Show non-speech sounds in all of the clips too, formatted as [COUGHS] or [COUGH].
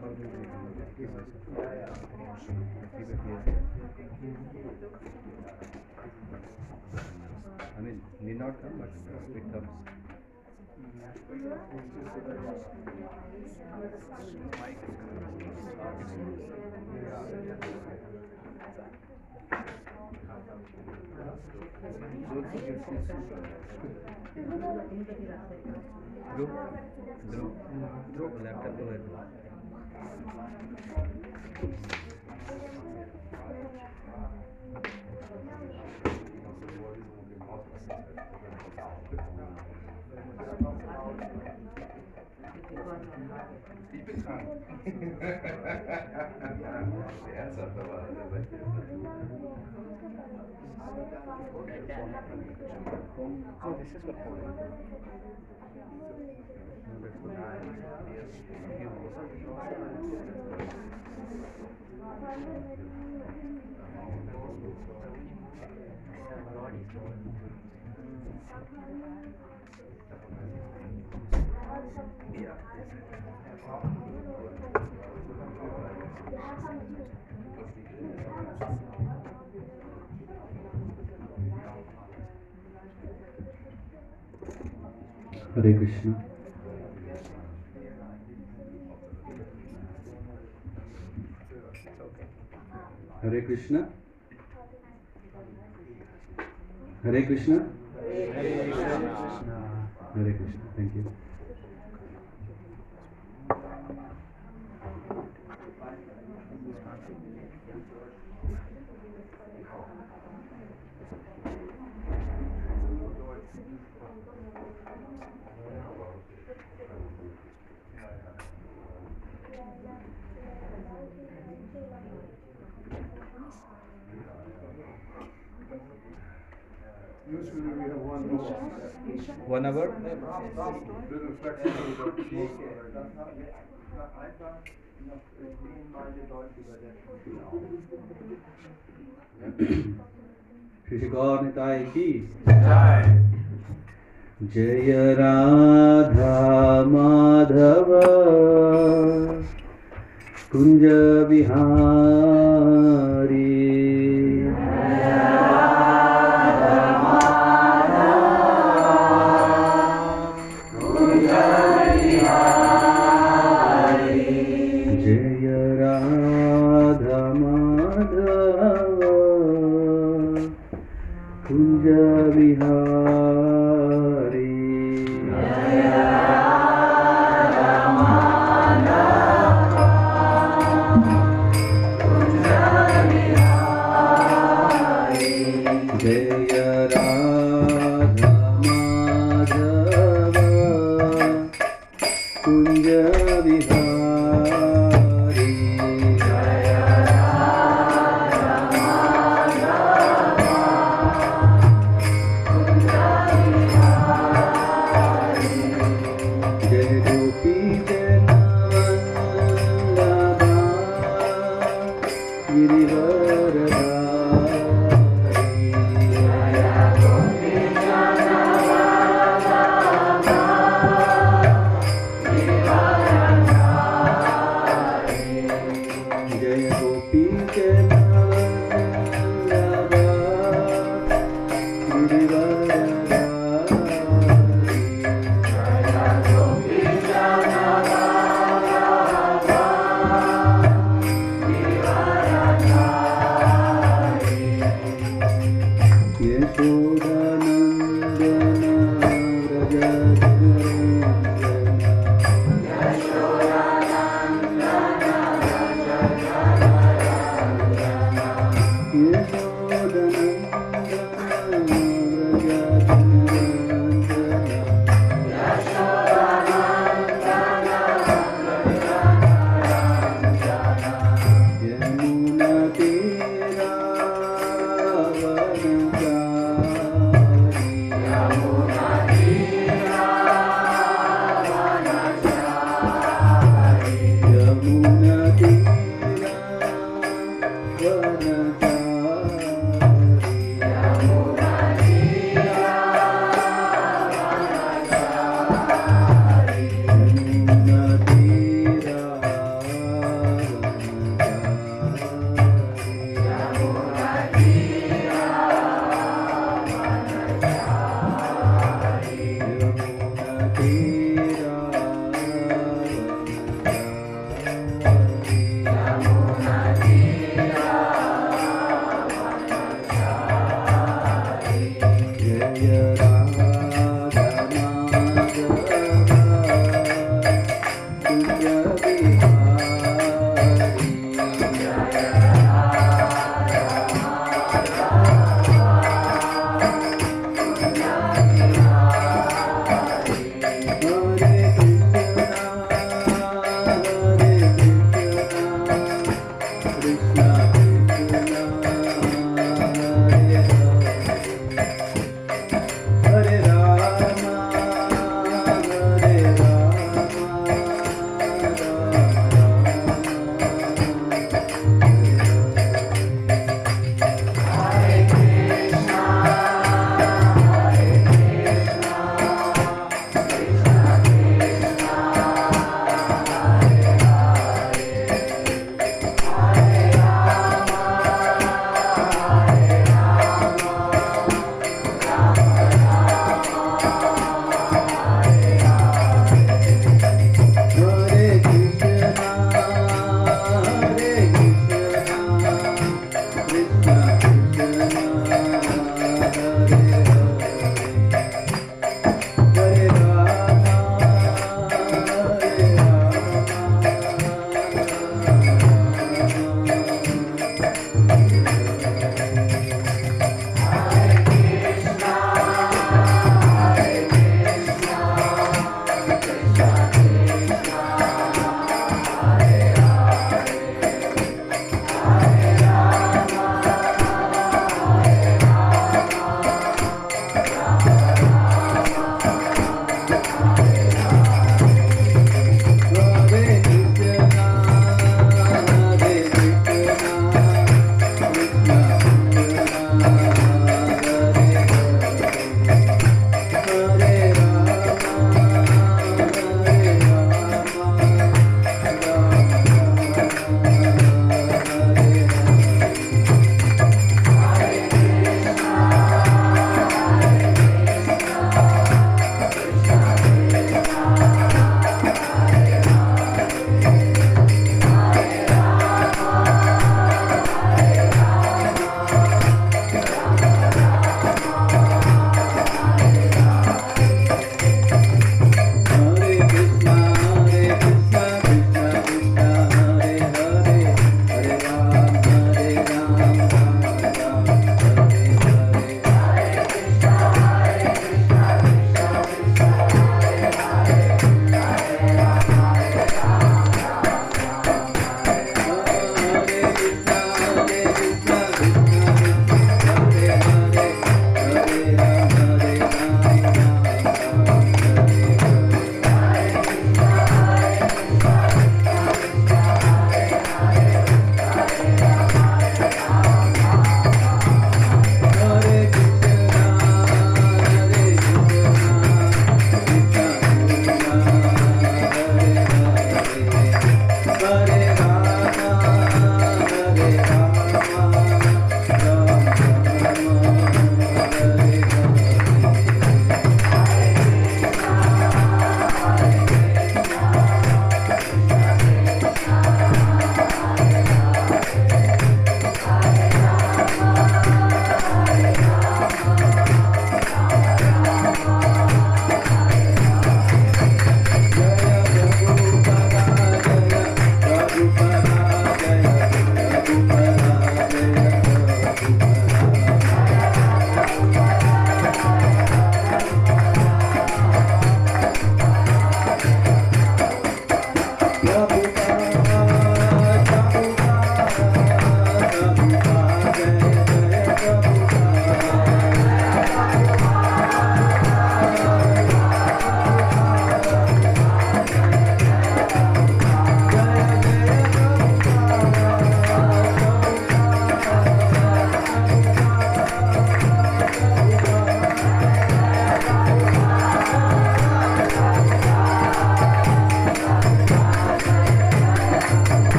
I mean, need not come, but it comes. Dhruv, Dhruv, Dhruv, laptop Oh, [LAUGHS] this is what Hare Krishna. Hare Krishna. Hare Krishna. Hare Krishna. Thank you. Usually we have one more. One hour. Little flexible, but most. Shri Gaur Nitai की जय राधा माधव कुंज बिहारी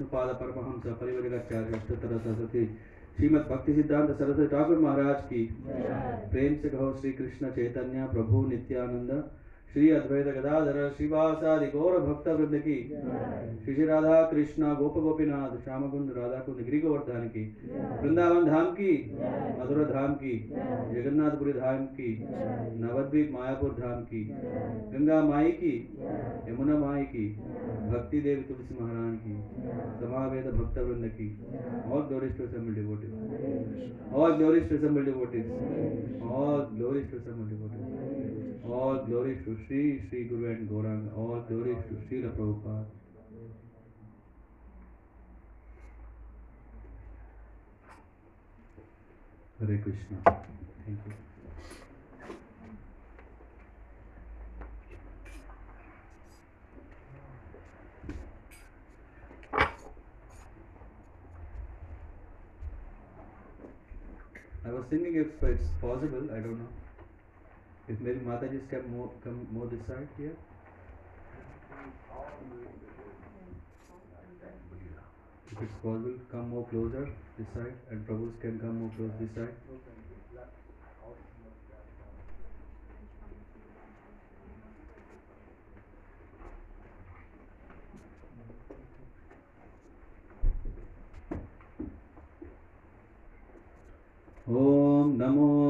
विष्णुपाद परमहंस परिवरगाचार्य अष्टोत्तर सरस्वती श्रीमद भक्ति सिद्धांत सरस्वती ठाकुर महाराज की। प्रेम से कहो श्री कृष्ण चैतन्य प्रभु नित्यानंद श्री अद्वैत गदाधर श्रीवासादि गौर भक्त वृंद की श्री श्री राधा कृष्ण गोप गोपीनाथ श्याम कुंद राधा कुंद गिरी गोवर्धन की वृंदावन धाम की मधुर धाम की जगन्नाथपुरी धाम की नवद्वीप मायापुर धाम की गंगा माई की यमुना माई की भक्ति देवी तुलसी महारानी की समावेद भक्त वृंद की all glories to assembled devotees all glories to assembled devotees all glories to assembled devotees all glories to Sri Sri Guru and Gaurang all glories to Srila Prabhupada. Hare Krishna. Thank you. I was thinking if it's possible, I don't know. If maybe Mataji's can more come more this side here. If it's possible, come more closer this side, and Prabhus can come more close this side. Om NaMo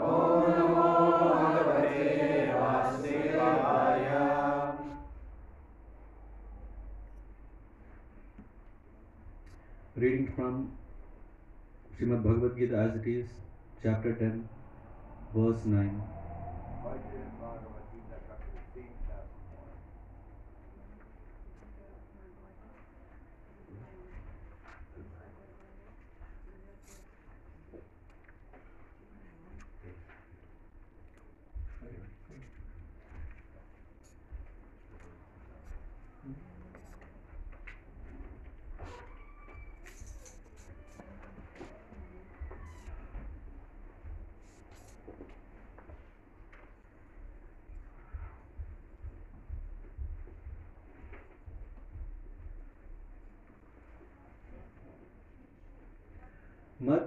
Reading from Srimad Bhagavad Gita as it is, chapter 10, verse 9.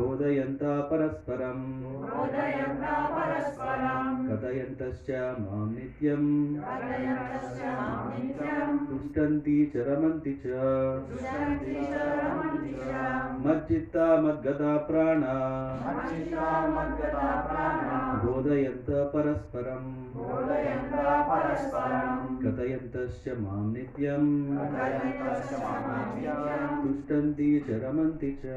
बोधयन्ता परस्परम् कथयन्तश्च मां नित्यम् तुष्टन्ति च रमन्ति च मच्चित्ता मद्गता प्राणा बोधयन्त परस्परम् कथयन्तश्च मां नित्यम् तुष्टन्ति च रमन्ति च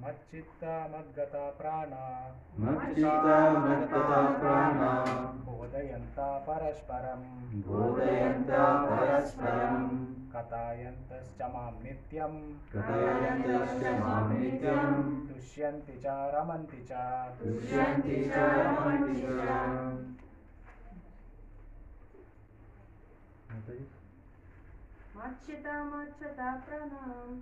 मच्चित्ता मद्गता प्राणा। मच्चिता मद्गता प्राणा। बोधयन्ता परस्परं बोधयन्त परस्परम्। कथायन्तश्च मां नित्यं कथयन्तश्च मां नित्यम्। तुष्यन्ति च रमन्ति च। तुष्यन्ति च रमन्ति च मच्चिता मच्छता प्रणाम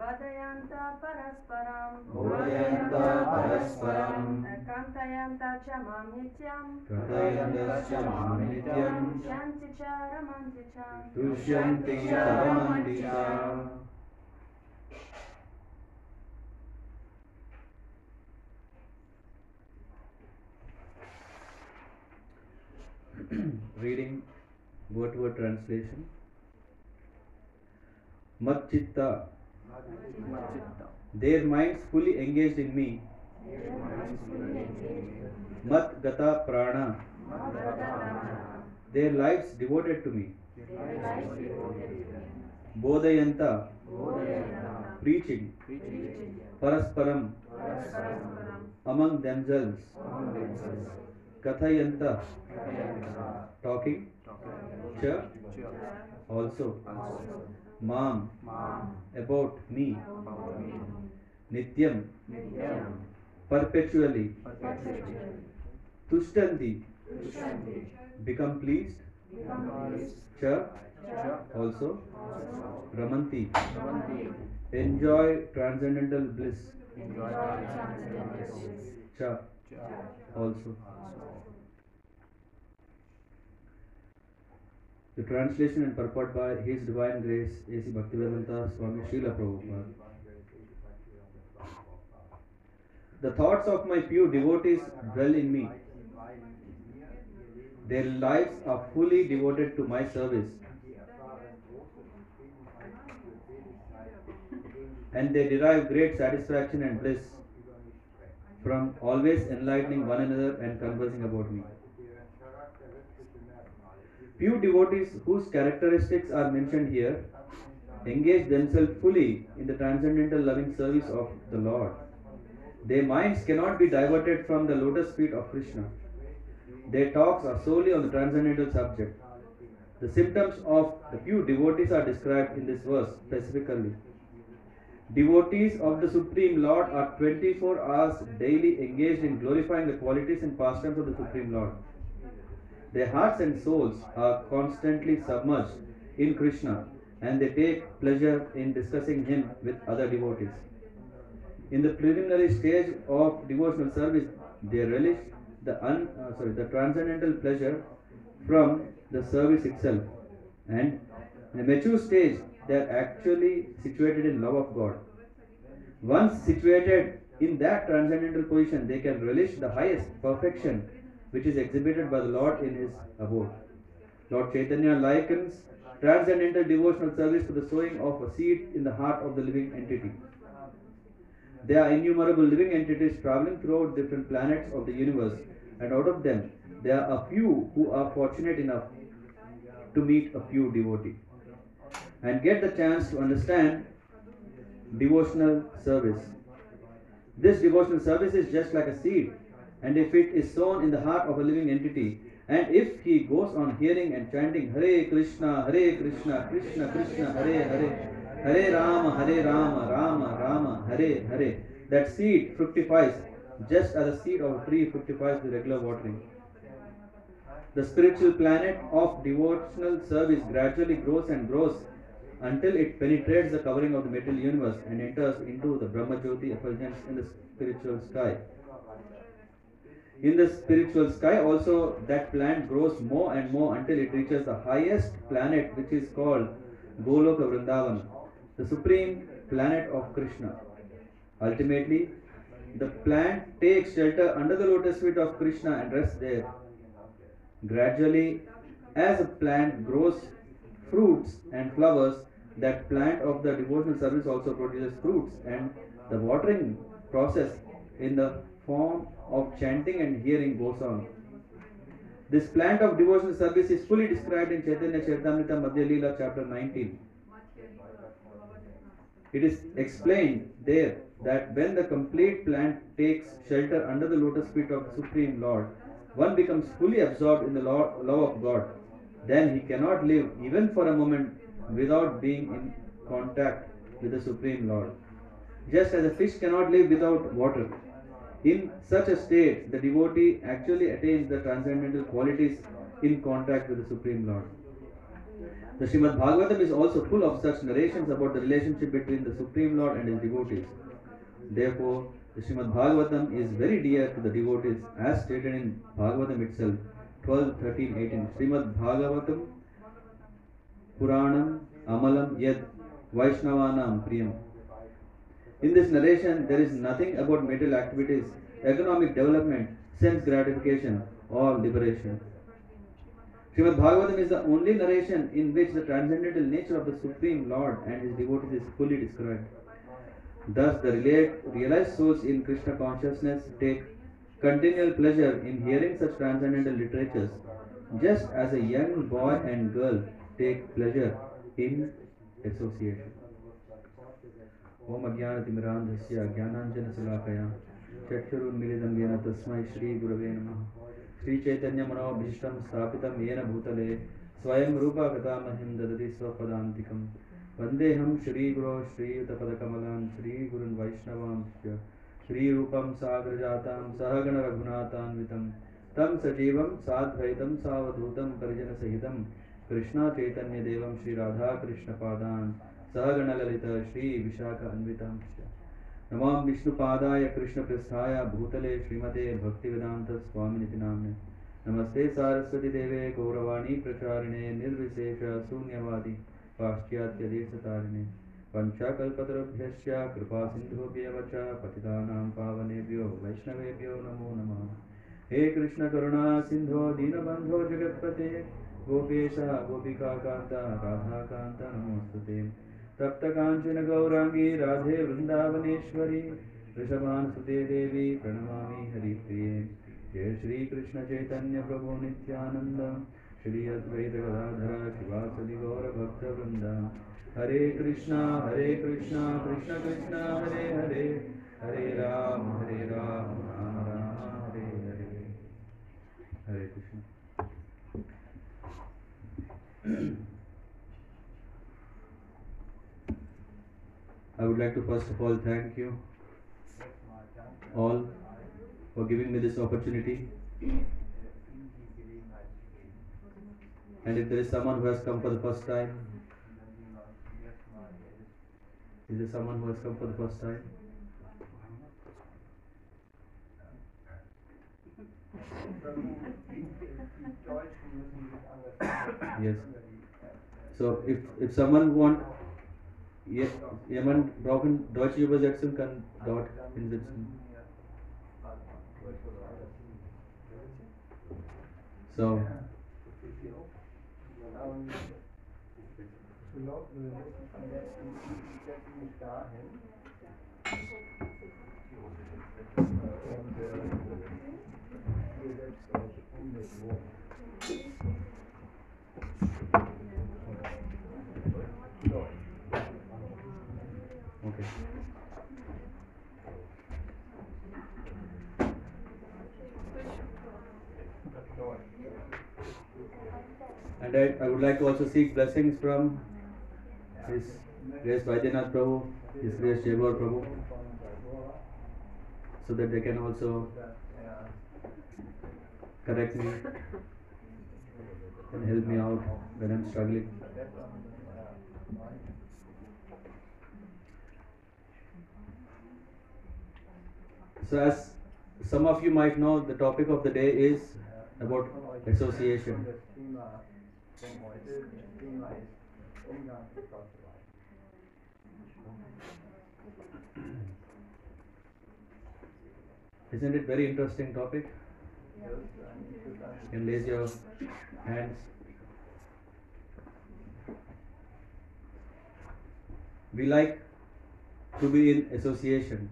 वदयन्त परस्परम् बोधयन्त परस्परम् कन्तयन्त च माँ नित्यम्। कथयन्तश्च माँ नित्यम्। शन्ति च रमन्ति च तुष्यन्ति च रमन्ति च reading to word translation. Matchitta, their minds fully engaged in me. Mat gata prana, their lives devoted to me. Bodhayanta, preaching. Parasparam, among themselves. Kathayanta, talking. Cha, also. Mam, about me. Nityam, perpetually. Tushtanti, become pleased. Cha, also. Ramanti, enjoy transcendental bliss. Cha, also. The translation and purport by His Divine Grace A.C. Bhaktivedanta Swami Srila Prabhupada. The thoughts of my pure devotees dwell in me. Their lives are fully devoted to my service. And they derive great satisfaction and bliss from always enlightening one another and conversing about me. Few devotees whose characteristics are mentioned here engage themselves fully in the transcendental loving service of the Lord. Their minds cannot be diverted from the lotus feet of Krishna. Their talks are solely on the transcendental subject. The symptoms of the few devotees are described in this verse specifically. Devotees of the Supreme Lord are 24 hours daily engaged in glorifying the qualities and pastimes of the Supreme Lord. Their hearts and souls are constantly submerged in Krishna and they take pleasure in discussing Him with other devotees. In the preliminary stage of devotional service, they relish the un, uh, sorry the transcendental pleasure from the service itself, and in the mature stage, they are actually situated in love of God. Once situated in that transcendental position, they can relish the highest perfection which is exhibited by the Lord in His abode. Lord Chaitanya likens transcendental devotional service to the sowing of a seed in the heart of the living entity. There are innumerable living entities traveling throughout different planets of the universe, and out of them, there are a few who are fortunate enough to meet a few devotee and get the chance to understand devotional service. This devotional service is just like a seed, and if it is sown in the heart of a living entity, and if he goes on hearing and chanting Hare Krishna, Hare Krishna, Krishna Krishna, Hare Hare, Hare Rama, Hare Rama, Rama Rama, Hare Hare, that seed fructifies just as a seed of a tree fructifies with regular watering. The spiritual planet of devotional service gradually grows and grows until it penetrates the covering of the material universe and enters into the Brahma Jyoti effulgence in the spiritual sky. In the spiritual sky, also, that plant grows more and more until it reaches the highest planet, which is called Goloka Vrindavan, the supreme planet of Krishna. Ultimately, the plant takes shelter under the lotus feet of Krishna and rests there. Gradually, as a plant grows fruits and flowers, that plant of the devotional service also produces fruits, and the watering process in the form of chanting and hearing goes on. This plant of devotional service is fully described in Chaitanya Charitamrita Madhya Leela, chapter 19. It is explained there that when the complete plant takes shelter under the lotus feet of the Supreme Lord, one becomes fully absorbed in the love of God. Then he cannot live even for a moment without being in contact with the Supreme Lord. Just as a fish cannot live without water. In such a state, the devotee actually attains the transcendental qualities in contact with the Supreme Lord. The Srimad Bhagavatam is also full of such narrations about the relationship between the Supreme Lord and his devotees. Therefore, The Srimad Bhagavatam is very dear to the devotees as stated in Bhagavatam itself 12, 13, 18. Srimad Bhagavatam Puranam Amalam Yad Vaishnavanam Priyam. In this narration, there is nothing about material activities, economic development, sense gratification, or liberation. Srimad Bhagavatam is the only narration in which the transcendental nature of the Supreme Lord and his devotees is fully described. Thus, the realized souls in Krishna consciousness take continual pleasure in hearing such transcendental literatures, just as a young boy and girl take pleasure in association. ओम अज्ञानतिमिरान्धस्य ज्ञानाञ्जनशलाकया चक्षुरुन्मिलितं येन तस्मै श्रीगुरवे नमः। श्रीचैतन्यमनोभीष्टं स्थापितं येन भूतले स्वयं रूपा कथामह्यं ददति स्वपदान्तिकं। वन्देऽहं श्रीगुरो श्रीयुतपदकमलान् श्रीगुरुन् वैष्णवांश्च। श्रीरूपं साग्रजातां सहगणरघुनाथान्वितं। तं सजीवं साद्वैतं सावधूतं परिजनसहितं कृष्णाचैतन्यदेवं श्रीराधाकृष्णपादान्। सहगणललित श्रीविशाख अन्वितांश्च नमां विष्णुपादाय कृष्णपृष्ठाय भूतले श्रीमते भक्तिवेदान्त स्वामिनिति नाम्ने नमस्ते सारस्वती देवे गौरवाणी प्रचारिणे निर्विशेष शून्यवादी पाश्चात्यदेशतारिणे। पञ्चाकल्पतरुभ्यश्च कृपा सिन्धुभ्यव च पतितानां पावनेभ्यो वैष्णवेभ्यो नमो नमः। हे कृष्ण करुणा सिन्धो दीनबन्धो जगत्पते। गोपेश गोपिकान्त राधाकान्त नमोऽस्तुते तप्तकाञ्चन गौराङ्गी राधे वृन्दावनेश्वरी वृषभानुसुते देवी, प्रणमामि हरिप्रिये। जय श्रीकृष्णचैतन्य प्रभु नित्यानन्द। श्री अद्वैत गदाधर शिवासदि गौरभक्तवृन्द हरे कृष्णा हरे कृष्णा, कृष्ण कृष्ण, हरे हरे। हरे राम हरे राम राम राम, हरे हरे। हरे Krishna. I would like to first of all thank you all for giving me this opportunity. And if there is someone who has come for the first time, is there someone who has come for the first time? Yes. So if if someone want je- jemand brauchen deutsche Übersetzung kann dort hinsetzen. So okay. And I, I would like to also seek blessings from His Grace Vaidyanath Prabhu, His Grace Jayabhar Prabhu, so that they can also correct me and help me out when I'm struggling. So, as some of you might know, the topic of the day is about association. Isn't it very interesting topic? You can raise your hands. We like to be in association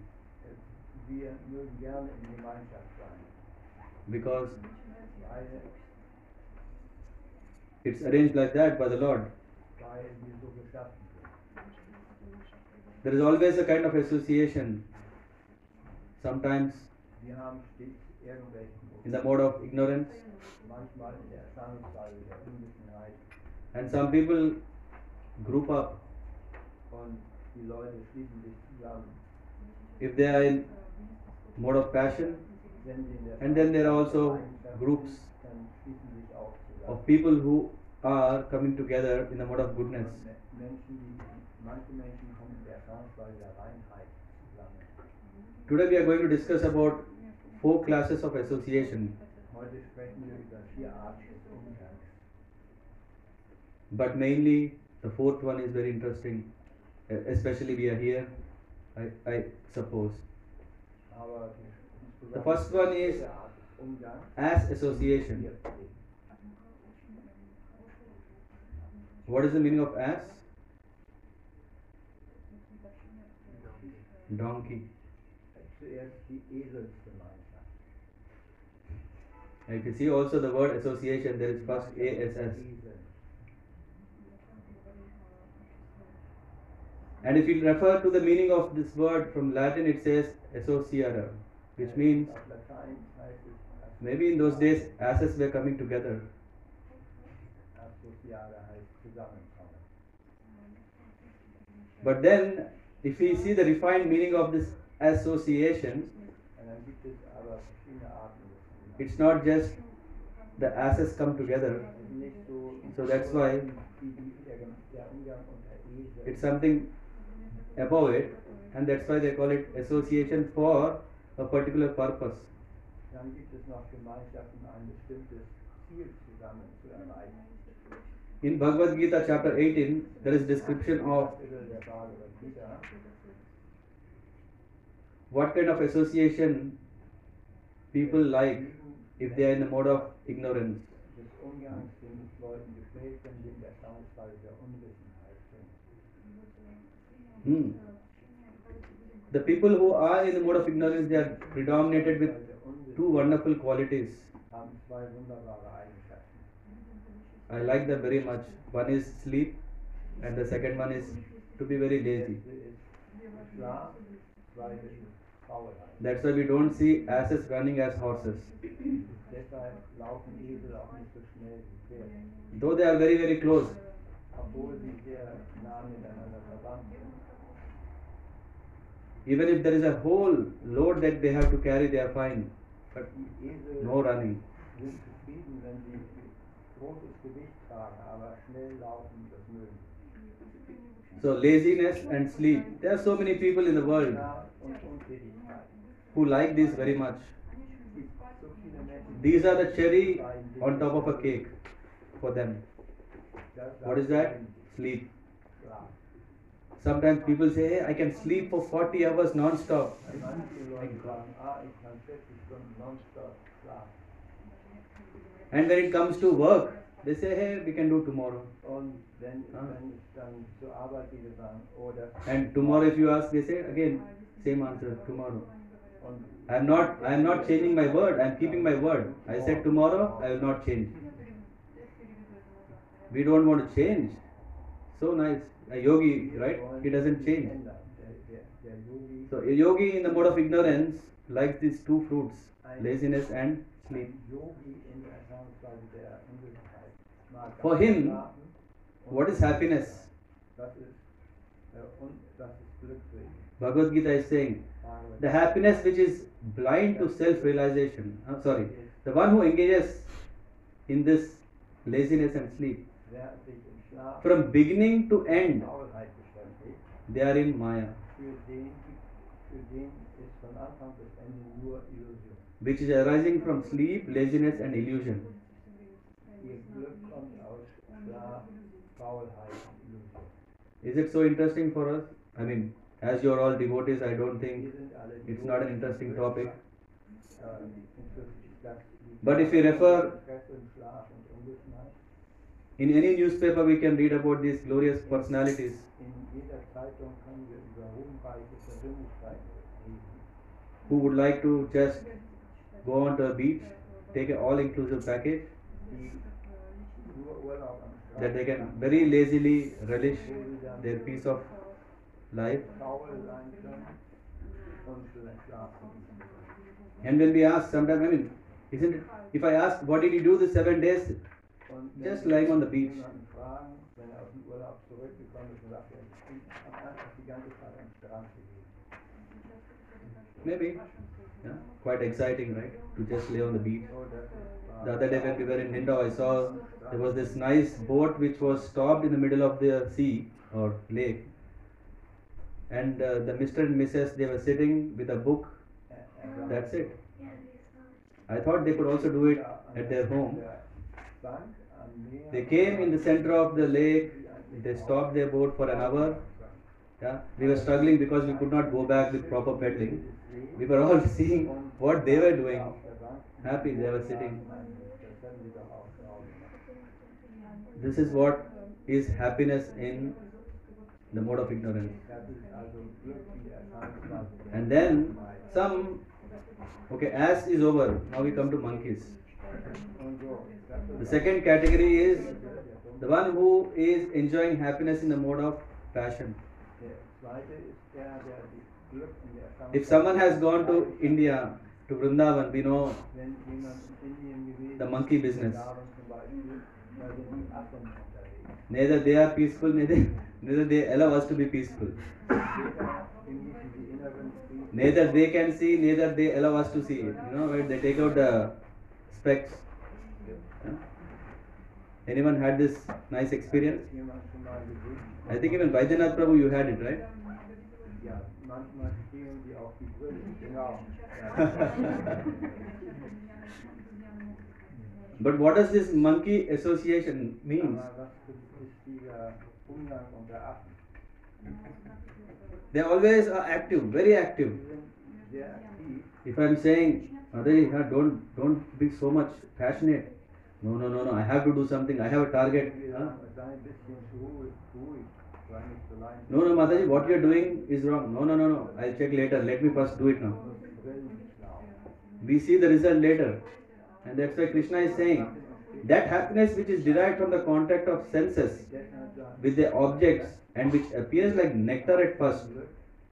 Wir mögen gerne in Gemeinschaft sein, because weil, it's arranged like that by the Lord. There is always a kind of association, sometimes in the mode of ignorance, and some people group up. If they are in mode of passion, And then there are also groups of people who are coming together in the mode of goodness. Today we are going to discuss about four classes of association, but mainly the fourth one is very interesting, especially we are here, I, I suppose. The first one is. As association. What is the meaning of ass? Donkey. You see also the word association, there is first ASS. And if you refer to the meaning of this word from Latin, it says associare, which means maybe in those days asses were coming together. Zusammenkommen. But then, if we see the refined meaning of this association, Und dann gibt es aber verschiedene Arten des Umgangs. it's not just the asses come together, Es ist nicht so, that's why- wie die, der, der Umgang unter Esel. it's something above it, and that's why they call it association for a particular purpose. Dann gibt es noch Gemeinschaften, ein bestimmtes Ziel zusammen zu erreichen. In Bhagavad Gita, chapter 18, there is description of what kind of association people like if they are in the mode of ignorance. Hmm. The people who are in the mode of ignorance, they are predominated with two wonderful qualities. I like them very much. One is sleep, and the second one is to be very lazy. That's why we don't see asses running as horses. Though they are very, very close, even if there is a whole load that they have to carry, they are fine. But no running. Großes Gewicht tragen, aber schnell laufen, das mögen. So, laziness and sleep. There are so many people in the world Schlaf und Untätigkeit. who like this very much. Es gibt so viele Menschen, These are the cherry on top of a cake for them. What is that? Sleep. Sometimes people say, hey, I can sleep for 40 hours non-stop. And when it comes to work, they say, hey, we can do tomorrow. Und wenn, Ah. wenn es dann zur Arbeit geht, dann sagen, And tomorrow, if you ask, they say again, same answer, tomorrow. I am not, I am not changing my word. I am keeping my word. I said tomorrow, I will not change. We don't want to change. So nice. A yogi, right? He doesn't change. So a yogi in the mode of ignorance likes these two fruits, laziness and sleep. Ein Yogi in der Erfahrungsweise der Unwissenheit mag For him, What is happiness? Das ist, und das ist Glück für ihn. Bhagavad Gita is saying the happiness which is blind to self-realization. I'm sorry, the one who engages in this laziness and sleep Wer sich im Schlaf from beginning to end, they are in Maya, which is arising from sleep, laziness, and illusion. Is it so interesting for us? I mean, as you are all devotees, I don't think it's not an interesting topic. But if you refer- in any newspaper we can read about these glorious personalities who would like to just go on to a beach, take an all-inclusive package, that they can very lazily relish their piece of life. And when we ask, sometimes, I mean, isn't it, if I ask, what did you do the seven days? Just lying on the beach. Maybe. Yeah, quite exciting, right? To just lay on the beach. The other day when we were in Lindau, I saw there was this nice boat which was stopped in the middle of the sea or lake. and uh, the Mr. and Mrs. they were sitting with a book. That's it. I thought they could also do it at their home. They came in the center of the lake. They stopped their boat for an hour. Yeah, we were struggling because we could not go back with proper pedaling. We were all seeing what they were doing. Happy they were sitting. This is what is happiness in the mode of ignorance. And then some, okay, ass is over. Now we come to monkeys. The second category is the one who is enjoying happiness in the mode of passion. If someone has gone to India, to Vrindavan, we know The monkey business. Neither they are peaceful, neither, neither they allow us to be peaceful. Neither they can see, neither they allow us to see. You know, where they take out the specs. Anyone had this nice experience? I think even Baidyanath Prabhu, you had it, right? Ja, manchmal stehen die auf die Brille. Mhm. Genau. [LAUGHS] But what does this monkey association means? Aber was ist dieser Umgang unter Affen? They always are active, very active. Die sind sehr aktiv. If I'm saying, Adai, yeah, don't don't be so much passionate. No, no, no, no. I have to do something. I have a target. Huh? No, no, Mataji, what you are doing is wrong. No, no, no, no. I'll check later. Let me first do it now. We see the result later. And that's why Krishna is saying that happiness which is derived from the contact of senses with the objects and which appears like nectar at first.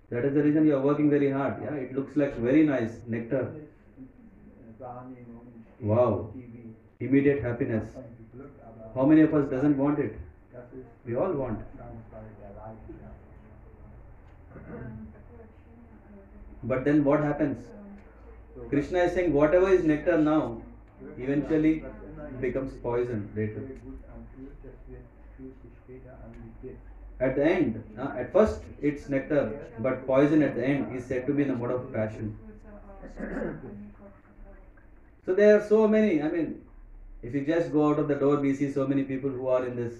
That is the reason you are working very hard. Yeah, it looks like very nice nectar. Wow. Immediate happiness. How many of us doesn't want it? We all want. But then what happens? Krishna is saying whatever is nectar now eventually becomes poison later. At the end, uh, at first it's nectar, but poison at the end is said to be the mode of passion. So there are so many. I mean, if you just go out of the door, we see so many people who are in this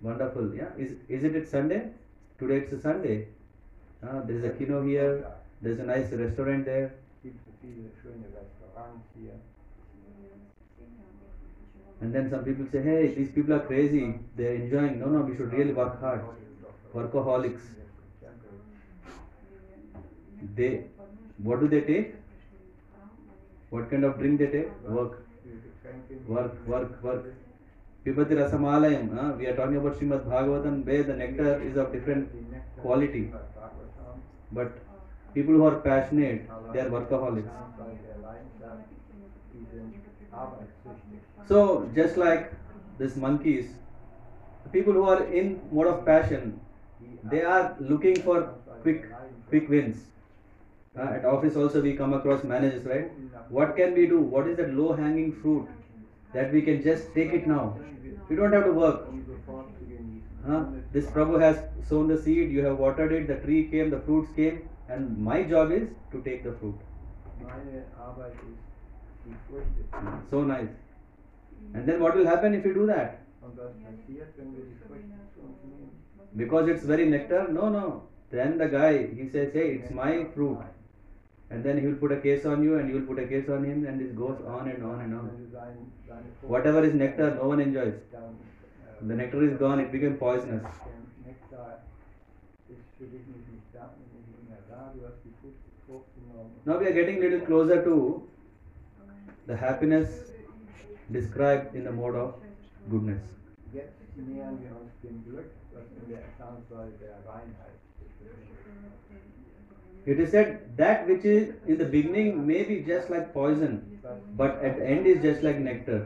wonderful. Yeah, is is it Sunday? Today it's a Sunday. Uh, there is a kino here. There's a nice restaurant there. And then some people say, hey, these people are crazy. They're enjoying. No, no, we should really work hard. Workaholics. They, what do they take? What kind of drink they take? Work, work, work, work. Pipati Rasamalayam. We are talking about Srimad Bhagavatam where the nectar is of different quality. But people who are passionate, they are workaholics. So, just like these monkeys, people who are in mode of passion, they are looking for quick, quick wins. Uh, at office also we come across managers, right? What can we do? What is that low hanging fruit that we can just take it now? We don't have to work. Huh? This Prabhu has sown the seed, you have watered it, the tree came, the fruits came, and my job is to take the fruit. So nice. And then what will happen if you do that? Because it's very nectar? No, no. Then the guy, he says, hey, it's my fruit. And then he will put a case on you and you will put a case on him and this goes on and on and on. Whatever is nectar, no one enjoys. The nectar is gone, it became poisonous. Now we are getting little closer to the happiness described in the mode of goodness. It is said that which is in the beginning may be just like poison, but at the end is just like nectar.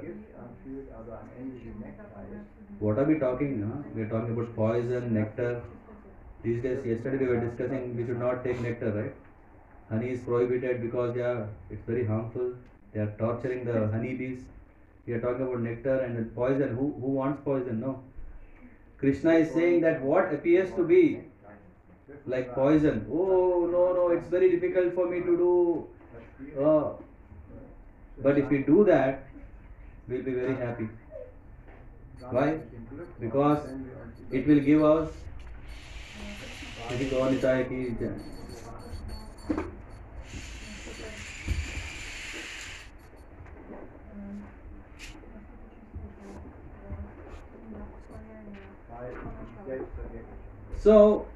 What are we talking? Huh? We are talking about poison, nectar. These days, yesterday we were discussing we should not take nectar, right? Honey is prohibited because yeah, it's very harmful. They are torturing the honeybees. We are talking about nectar and poison. Who who wants poison? No. Krishna is saying that what appears to be like poison. Oh no, no, it's very difficult for me to do. Oh. But if we do that, we'll be very happy. Why? Because it will give us. So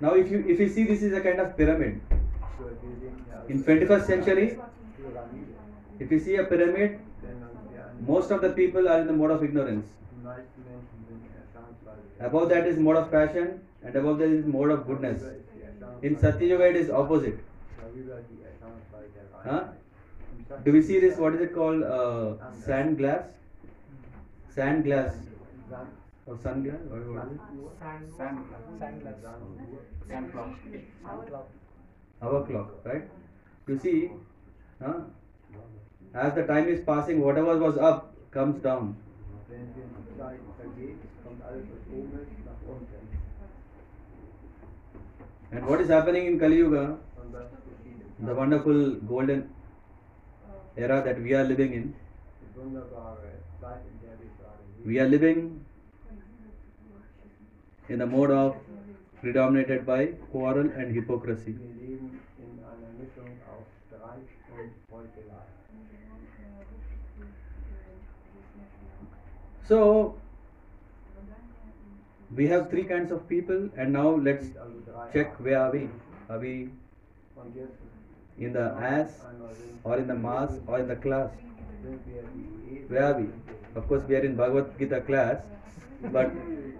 now if you if you see this is a kind of pyramid. In 21st century, if you see a pyramid, most of the people are in the mode of ignorance. Above that is mode of passion, and above that is mode of goodness. In Satya Yuga, it is opposite. Huh? Do we see this? What is it called? Uh, sand glass? Sand glass or sun glass? What, what is it? Sand, sand, sandless, sand clock, sand clock. Hour clock, right? You see, huh? as the time is passing, whatever was up comes down. Wenn die Zeit vergeht, kommt alles, was oben ist, nach unten. And what is happening in Kali Yuga, Und das geschieht. the wonderful golden era that we are living in, Die wunderbare Zeit, in der wir gerade leben. we are living in the mode of predominated by quarrel and hypocrisy. So, we have three kinds of people, and now let's check where are we? Are we in the ass or in the mass or in the class? Where are we? Of course, we are in Bhagavad Gita class, but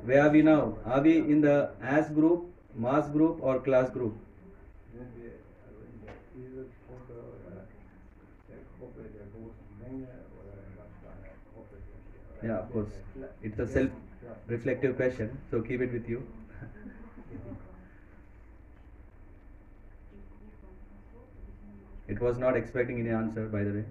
where are we now? Are we in the ass group, mass group, or class group? Yeah, of course. It's a self-reflective question, so keep it with you. [LAUGHS] It was not expecting any answer, by the way.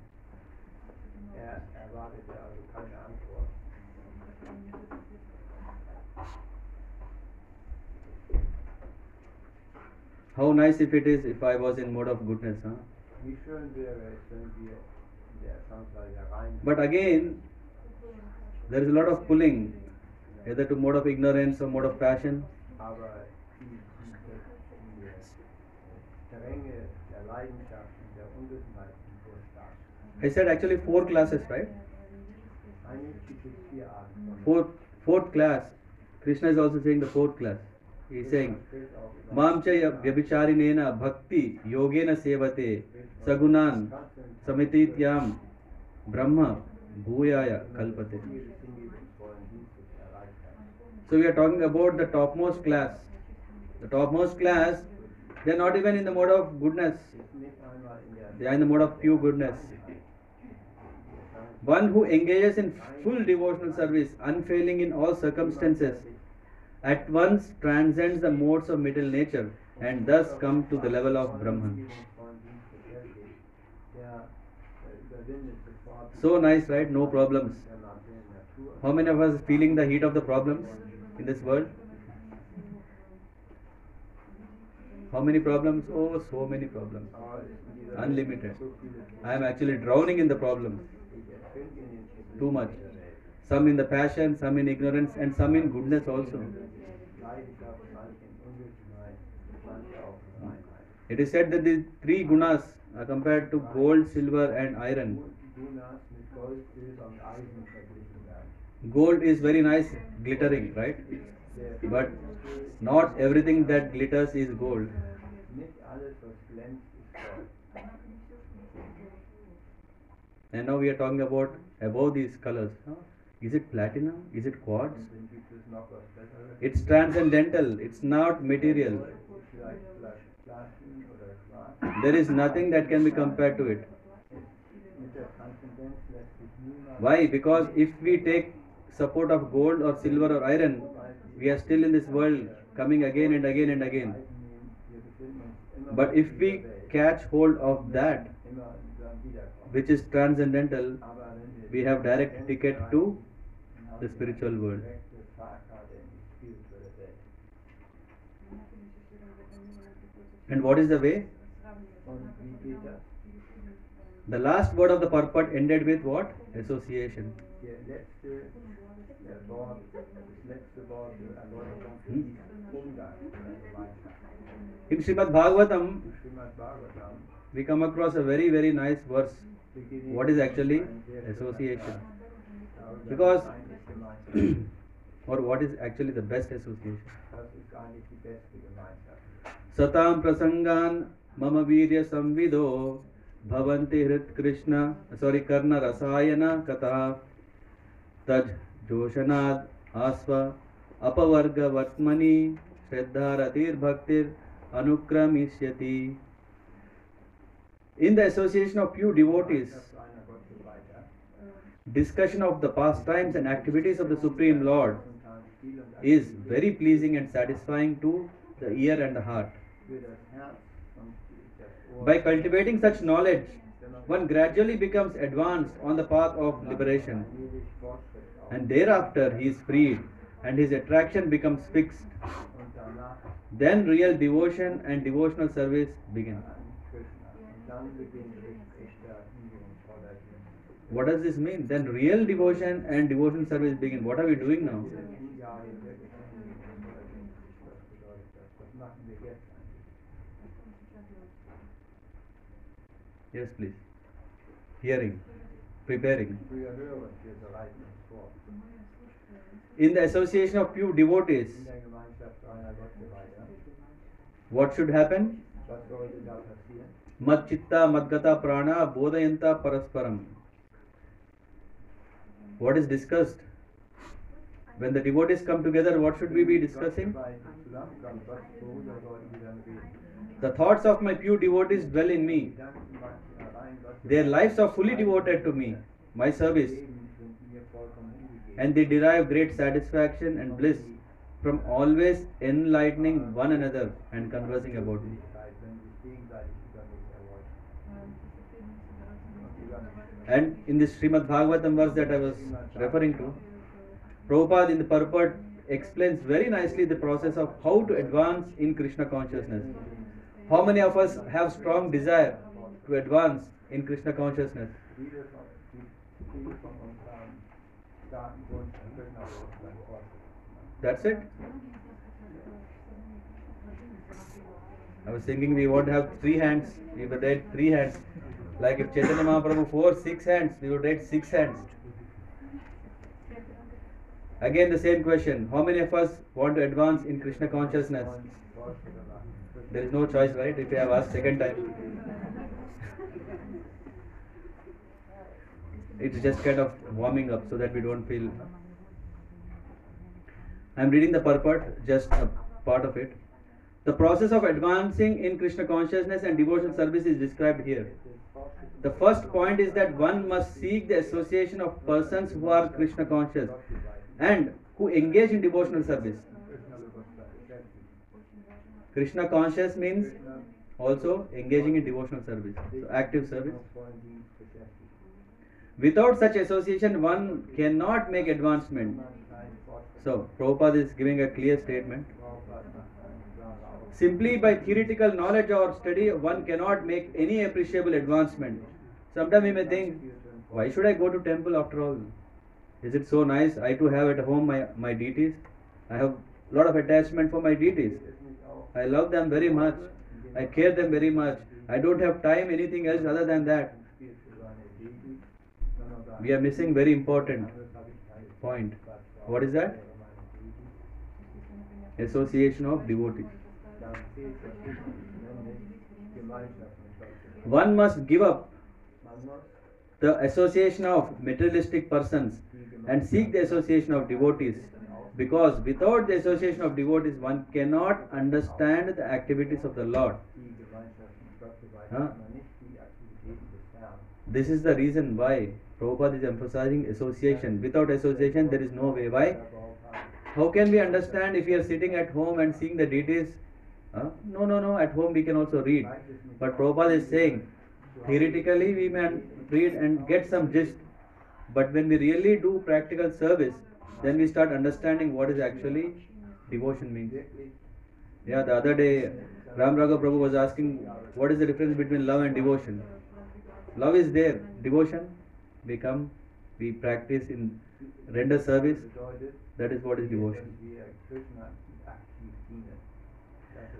How nice if it is if I was in mode of goodness, huh? Wie schön wäre es, wenn wir in der Erfahrungsweise der Rein But again, there is a lot of pulling, either to mode of ignorance or mode of passion. I said actually four classes, right? Fourth, fourth class. Krishna is also saying the fourth class. He is saying, spricht auch über माम च व्यभिचारिणेन भक्ति योगेन सेवते सगुणान समितीत्याम ब्रह्म भूयाय कल्पते. So we are talking about the topmost class. The topmost class, they are not even in the mode of goodness. Ist nicht einmal in der They are in the mode of pure goodness. One who engages in full devotional service, unfailing in all circumstances, at once transcends the modes of material nature and thus come to the level of Brahman. So nice, right? No problems. How many of us feeling the heat of the problems in this world? How many problems? Oh, so many problems. Unlimited. I am actually drowning in the problems. Too much. Some in the passion, some in ignorance, and some in goodness also. It is said that the three gunas are compared to gold, silver, and iron. Gold is very nice, glittering, right? But not everything that glitters is gold. And now we are talking about above these colors. Is it platinum? Is it quartz? It's transcendental, it's not material. There is nothing that can be compared to it. Why? Because if we take support of gold or silver or iron, we are still in this world coming again and again and again. But if we catch hold of that. Which is transcendental, we have direct ticket to the spiritual world. And what is the way? The last word of the purport ended with what? Association. Hm? Umgang in Srimad Bhagavatam we come across a very very nice verse what is actually association because or what is actually the best association satam prasangan mama virya samvido bhavanti hrit krishna sorry karna rasayana katha tad joshanad asva apavarga vatmani shraddharatir bhaktir अनुक्रमिष्यति In the association of few devotees, discussion of the pastimes and activities of the Supreme Lord is very pleasing and satisfying to the ear and the heart. By cultivating such knowledge, one gradually becomes advanced on the path of liberation, and thereafter he is freed and his attraction becomes fixed. Then real devotion and devotional service begin. an Krishna. Und dann beginnt echter hingebungsvoller Dienst. What does this mean? Then real devotion and devotion service begin. What are we doing now? Ja, jetzt wirklich hingebungsvoller Dienst. Was bedeutet das? Was machen wir jetzt eigentlich? Yes, please. Hearing, preparing. Wir hören, wir bereiten uns vor. In the association of few devotees, In der Gemeinschaft einer Gottgeweiher. what should happen? Madgata prana bodhayanta parasparam. What is discussed? When the devotees come together, what should we be discussing? The thoughts of my few devotees dwell in me. Their lives are fully devoted to me, my service, and they derive great satisfaction and bliss from always enlightening one another and conversing about me. And in this Srimad Bhagavatam verse that I was referring to, Prabhupada in the purport explains very nicely the process of how to advance in Krishna consciousness. How many of us have strong desire to advance in Krishna consciousness? That's it. I was thinking we won't have three hands, we would rate three hands. Like if Chaitanya Mahaprabhu four, six hands, we would rate six hands. Again the same question. How many of us want to advance in Krishna consciousness? There is no choice, right? If you have asked second time. It's just kind of warming up so that we don't feel. I'm reading the purport, just a part of it. The process of advancing in Krishna consciousness and devotional service is described here. The first point is that one must seek the association of persons who are Krishna conscious and who engage in devotional service. Krishna conscious means also engaging in devotional service, so active service. Without such association, one cannot make advancement. So, Prabhupada is giving a clear statement. Simply by theoretical knowledge or study, one cannot make any appreciable advancement. Sometimes we may think, why should I go to temple after all? Is it so nice? I too have at home my, my deities. I have a lot of attachment for my deities. I love them very much. I care them very much. I don't have time anything else other than that. We are missing very important point. What is that? Association of devotees. One must give up the association of materialistic persons and seek the association of devotees because without the association of devotees one cannot understand the activities of the Lord. Herrn. This is the reason why Prabhupada is emphasizing association. Without association there is no way. Why? How can we understand if we are sitting at home and seeing the deities? Huh? No, no, no. At home we can also read. But Prabhupada is saying, theoretically we may read and get some gist. But when we really do practical service, then we start understanding what is actually devotion means. Yeah, the other day, Ram Raghav Prabhu was asking, what is the difference between love and devotion? Love is there, devotion, we come, we practice in render service, that is what is devotion.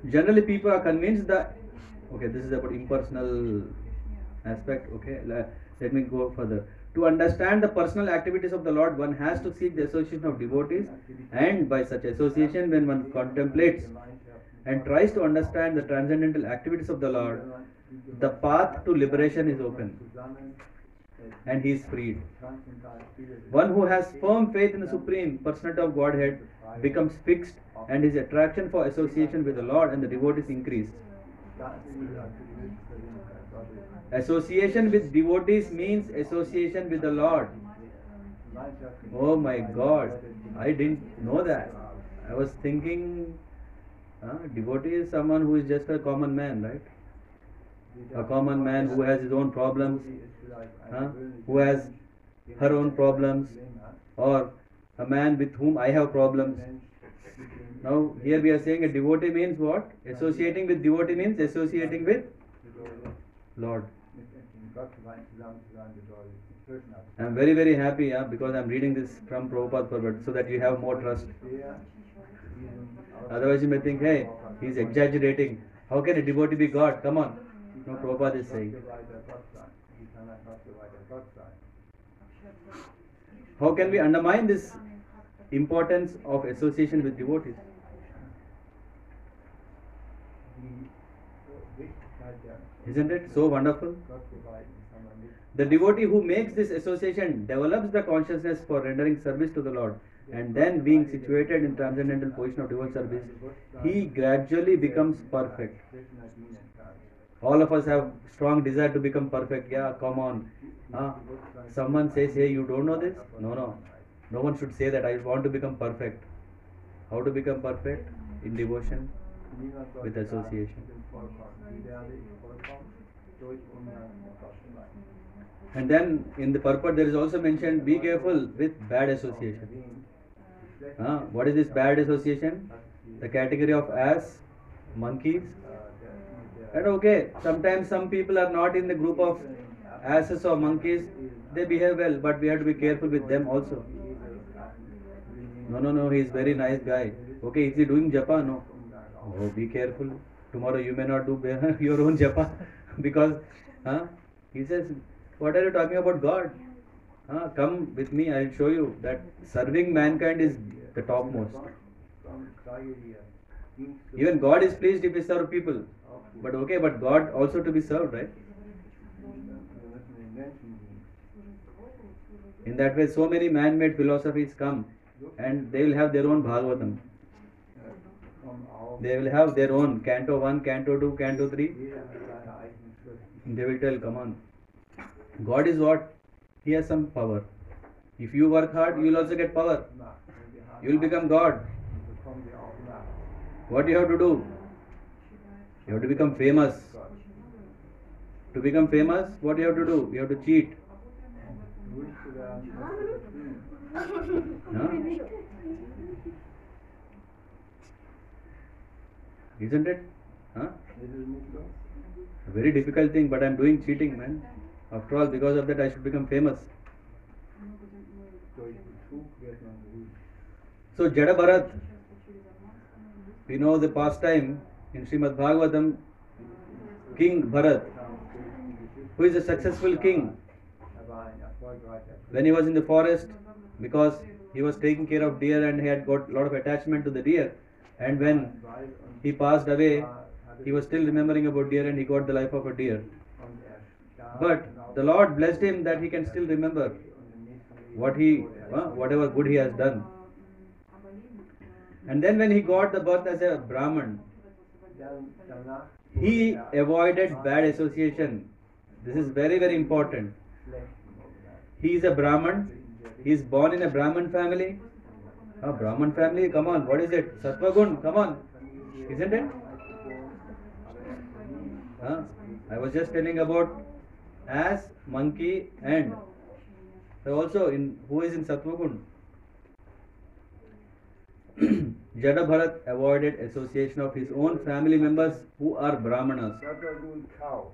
Generally, people are convinced that, okay, this is about impersonal aspect, okay, let me go further. To understand the personal activities of the Lord, one has to seek the association of devotees, and by such association, when one contemplates and tries to understand the transcendental activities of the Lord, the path to liberation is open and he is freed. One who has firm faith in the Supreme Personality of Godhead becomes fixed and his attraction for association with the Lord and the devotees increase. Association with devotees means association with the Lord. Oh my God, I didn't know that. I was thinking uh, devotee is someone who is just a common man, right? A common man who has his own problems, huh? who has her own problems, or a man with whom I have problems. Now, here we are saying a devotee means what? Associating with devotee means associating with Lord. I am very, very happy yeah, because I am reading this from Prabhupada Prabhupada so that you have more trust. Otherwise, you may think, hey, he is exaggerating. How can a devotee be God? Come on. No, Prabhupada is saying. How can we undermine this importance of association with devotees? Isn't it so wonderful? The devotee who makes this association develops the consciousness for rendering service to the Lord and then being situated in transcendental position of devotional service, he gradually becomes perfect. All of us have strong desire to become perfect. Yeah, come on. Ah, someone says, hey, you don't know this? No, no. No one should say that I want to become perfect. How to become perfect? In devotion with association. And then in the purport there is also mentioned be careful with bad association. Ah, what is this bad association? The category of ass, monkeys. And okay, sometimes some people are not in the group of asses or monkeys, they behave well, but we have to be careful with them also. No, no, no, he is very nice guy. Okay, is he doing japa? No. Oh, be careful. Tomorrow you may not do [LAUGHS] your own japa [LAUGHS] because huh? he says, What are you talking about God? Huh? Come with me, I will show you that serving mankind is the topmost. Even God is pleased if we serve people. But okay, but God also to be served, right? In that way, so many man made philosophies come and they will have their own Bhagavatam. They will have their own Canto 1, Canto 2, Canto 3. They will tell, come on. God is what? He has some power. If you work hard, you will also get power. You will become God. What you have to do? You have to become famous. To become famous, what you have to do? You have to cheat. Isn't it? Huh? A very difficult thing, but I'm doing cheating, man. After all, because of that, I should become famous. So, Jada Bharat, we know the pastime in Srimad Bhagavatam, King Bharat, who is a successful king, when he was in the forest, because he was taking care of deer and he had got a lot of attachment to the deer, and when he passed away, he was still remembering about deer and he got the life of a deer. But the Lord blessed him that he can still remember what he, uh, whatever good he has done. And then when he got the birth as a Brahman, he avoided bad association. This is very, very important. He is a Brahman. He is born in a Brahman family. A Brahman family, come on, what is it? Sattvagun, come on. Isn't it? Huh? I was just telling about ass, monkey, and so also in who is in Sattvagun? [CLEARS THROAT] Jada Bharat avoided association of his own family members who are Brahmanas. Sata cow.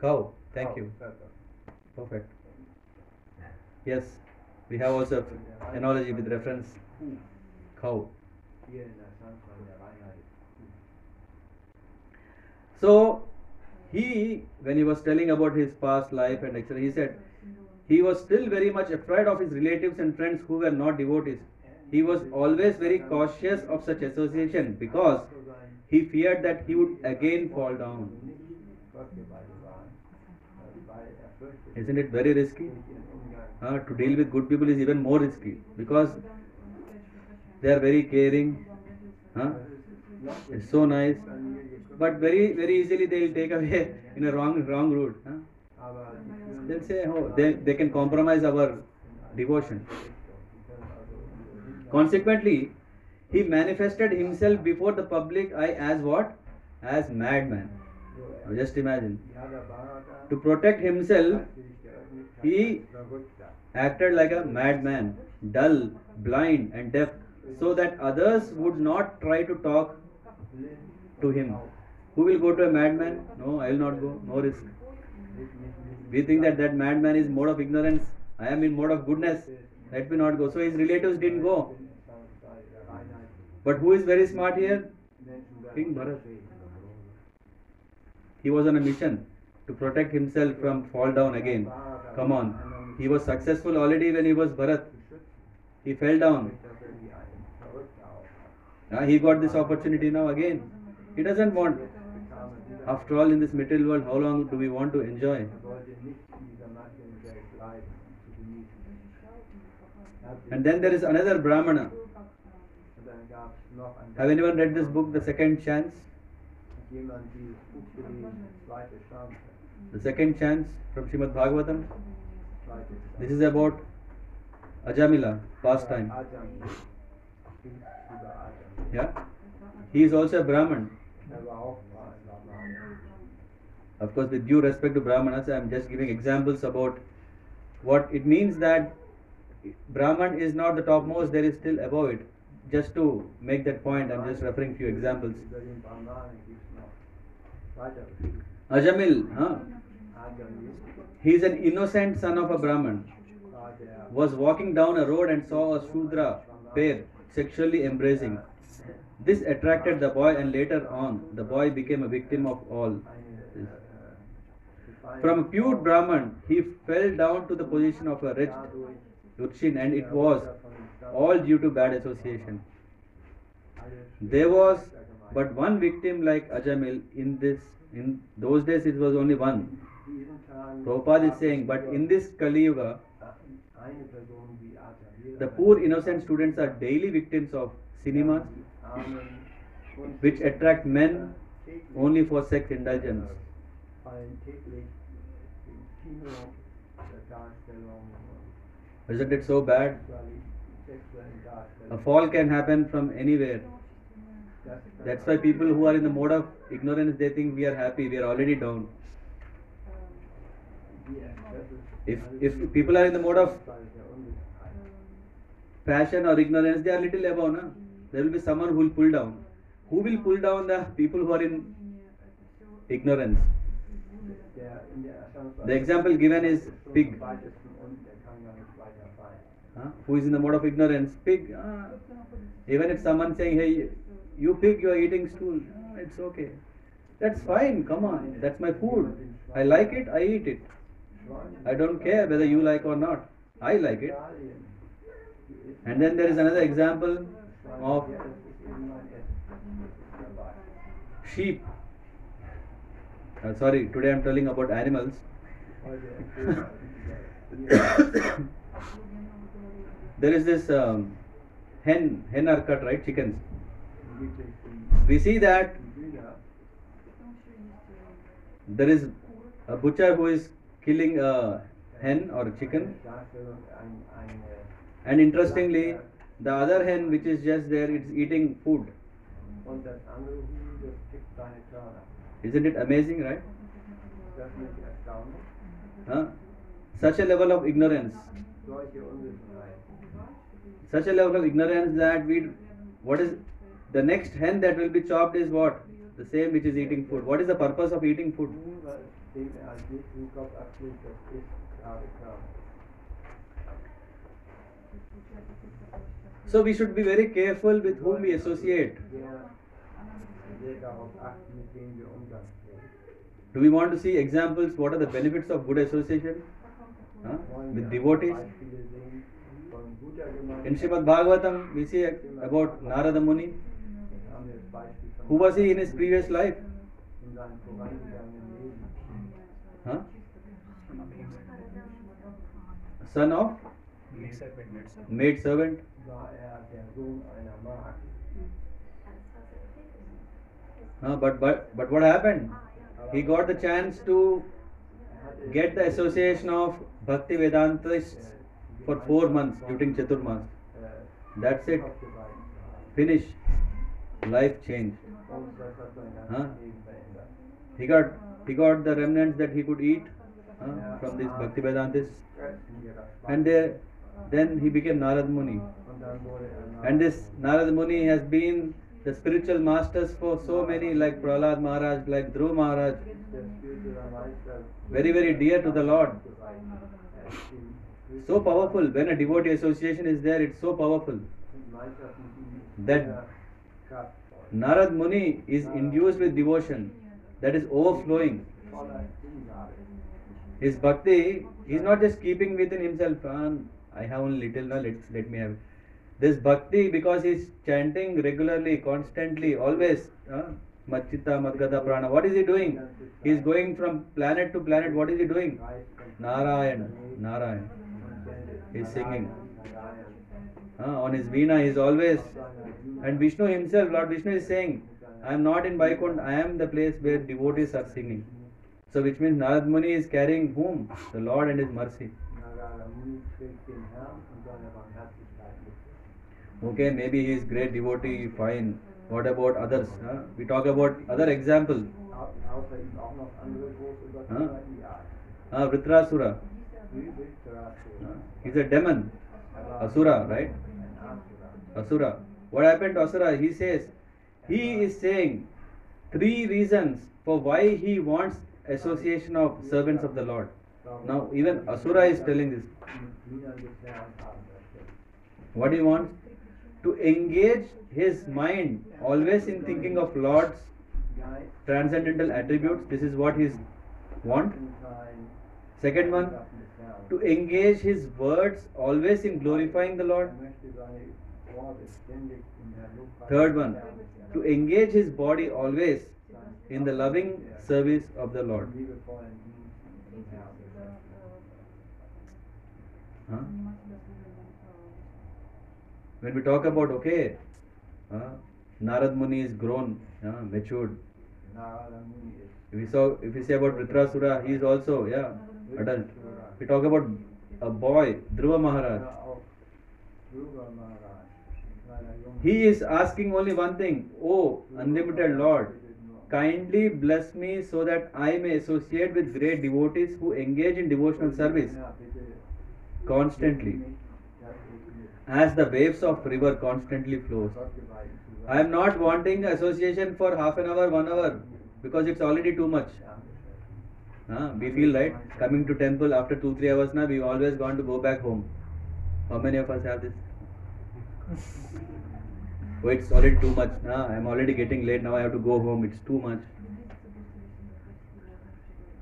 Cow. Thank Cow, you. Perfect. Yes, we have also analogy with reference cow. So he, when he was telling about his past life and etc., he said he was still very much afraid of his relatives and friends who were not devotees. He was always very cautious of such association because he feared that he would again fall down. Isn't it very risky? Uh, to deal with good people is even more risky because they are very caring, huh? It's so nice, but very very easily they will take away [LAUGHS] in a wrong wrong route. Huh? They'll say, oh, they, they can compromise our devotion. Consequently, he manifested himself before the public eye as what? As madman. Just imagine. To protect himself, he- acted like a madman, dull, blind, and deaf, so that others would not try to talk to him. Who will go to a madman? No, I will not go. No risk. We think that that madman is mode of ignorance. I am in mode of goodness. Let me not go. So his relatives didn't go. But who is very smart here? King Bharat. He was on a mission to protect himself from fall down again. Come on. He was successful already when he was Bharat. He fell down. Now he got this opportunity now again. He doesn't want. After all, in this material world, how long do we want to enjoy? And then there is another Brahmana. Have anyone read this book, The Second Chance? The Second Chance from Srimad Bhagavatam. This is about Ajamila, pastime. Yeah? He is also a Brahman. Of course, with due respect to Brahmanas, I am just giving examples about what it means that Brahman is not the topmost, there is still above it. Just to make that point, I am just referring few examples. Ajamil, huh? he is an innocent son of a Brahman, was walking down a road and saw a Shudra pair sexually embracing. This attracted the boy, and later on, the boy became a victim of all. From a pure Brahman, he fell down to the position of a wretched Urshin, and it was all due to bad association. There was but one victim like Ajamil in this. In those days, it was only one. Prabhupada is saying, but in this Kali Yuga, the poor innocent students are daily victims of cinemas, which attract men only for sex indulgence. Isn't it so bad? A fall can happen from anywhere. That's why people who are in the mode of ignorance they think we are happy, we are already down. If if people are in the mode of passion or ignorance, they are little above, na? There will be someone who will pull down. Who will pull down the people who are in ignorance? The example given is pig. Huh? Who is in the mode of ignorance? Pig. ah. Even if someone saying, hey, you pick your eating stool. Ah, it's okay. That's fine. Come on. That's my food. I like it. I eat it. I don't care whether you like or not. I like it. And then there is another example of sheep. Uh, sorry, today I am telling about animals. [COUGHS] there is this um, hen, hen are cut, right? Chickens. We see that there is a butcher who is killing a hen or a chicken, and interestingly, the other hen which is just there, it's eating food. Isn't it amazing, right? Huh? Such a level of ignorance, such a level of ignorance that we what is the next hen that will be chopped is what? The same which is eating food. What is the purpose of eating food? So we should be very careful with whom we associate. Do we want to see examples? What are the benefits of good association? Huh? With devotees? In. Srimad Bhagavatam, we see about Narada Muni. Who was he in his previous life? Huh? Son of Maid servant, er. Huh? But, but but what happened? He got the chance to get the association of Bhakti Vedantists for four months during Chaturmas. That's it. Finish. Life ganzes Huh? He got he got the remnants that he could eat huh, from these Bhakti ihrer and there, then he became Narad Muni. And this Narad Muni has been the spiritual masters for so many, like Prahlad Maharaj, like Dhruv Maharaj, very very dear to the Lord. So powerful. When a devotee association is there, it's so powerful. That-. Narad Muni is induced with devotion that is overflowing. His bhakti, he's not just keeping within himself. "Ah, I have only little now. Let let me have. This bhakti, because he's chanting regularly, constantly, always. Machita, Madgada, Prana. What is he doing? He's going from planet to planet. What is he doing? Narayan, Narayan. sendet He's singing. Uh, on his veena, he's always. And Vishnu himself, Lord Vishnu is saying, I am not in Vaikunt, I am the place where devotees are singing. So, which means Narad Muni is carrying whom? The Lord and His mercy. Okay, maybe he is great devotee, fine. What about others? huh? We talk about other example. Ja. Uh, Vritrasura. Uh, he's a demon. Asura, right? Asura. What happened to Asura? He says, he is saying three reasons for why he wants association of servants of the Lord. Now, even Asura is telling this. What he wants? To engage his mind always in thinking of Lord's transcendental attributes. This is what he wants. Second one. To engage his words always in glorifying the Lord. Third one, to engage his body always in the loving service of the Lord. Huh? When we talk about, okay, uh, Narad Muni is grown, matured. If we saw, if we say about Vritrasura, he is also, yeah, adult. We talk about a boy, Dhruva Maharaj. Ja, auch Dhruva Maharaj, ein kleiner Junge. He is asking only one thing, Oh, unlimited Lord, kindly bless me so that I may associate with great devotees who engage in devotional service constantly, mich, dass ich mit as the waves of river constantly flows. Gott geweiht zu I am not wanting association for half an hour, one hour, because it's already too much. Huh? We feel right coming to temple after two three hours now. We always want to go back home. How many of us have this? [LAUGHS] Oh, it's already too much. Nah, I'm already getting late now. I have to go home. It's too much.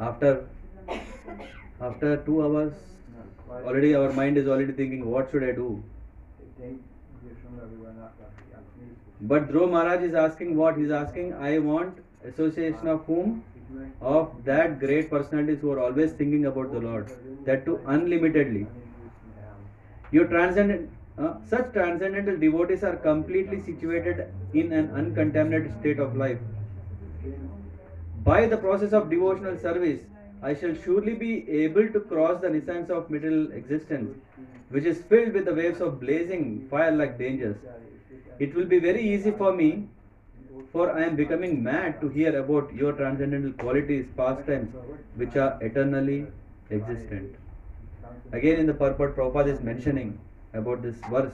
After after two hours, already our mind is already thinking, what should I do? Ich denke hier schon darüber nach, was ich als nächstes But Dhruv Maharaj is asking what? He's asking, I want association of whom? Of that great personalities who are always thinking about the Lord. That too unlimitedly. Your transcendent, uh, such transcendental devotees are completely situated in an uncontaminated state of life. By the process of devotional service, I shall surely be able to cross the nescience of material existence, which is filled with the waves of blazing fire like dangers. It will be very easy for me, for I am becoming mad to hear about your transcendental qualities, pastimes, which are eternally existent. Again, in the purport, Prabhupada is mentioning about this verse.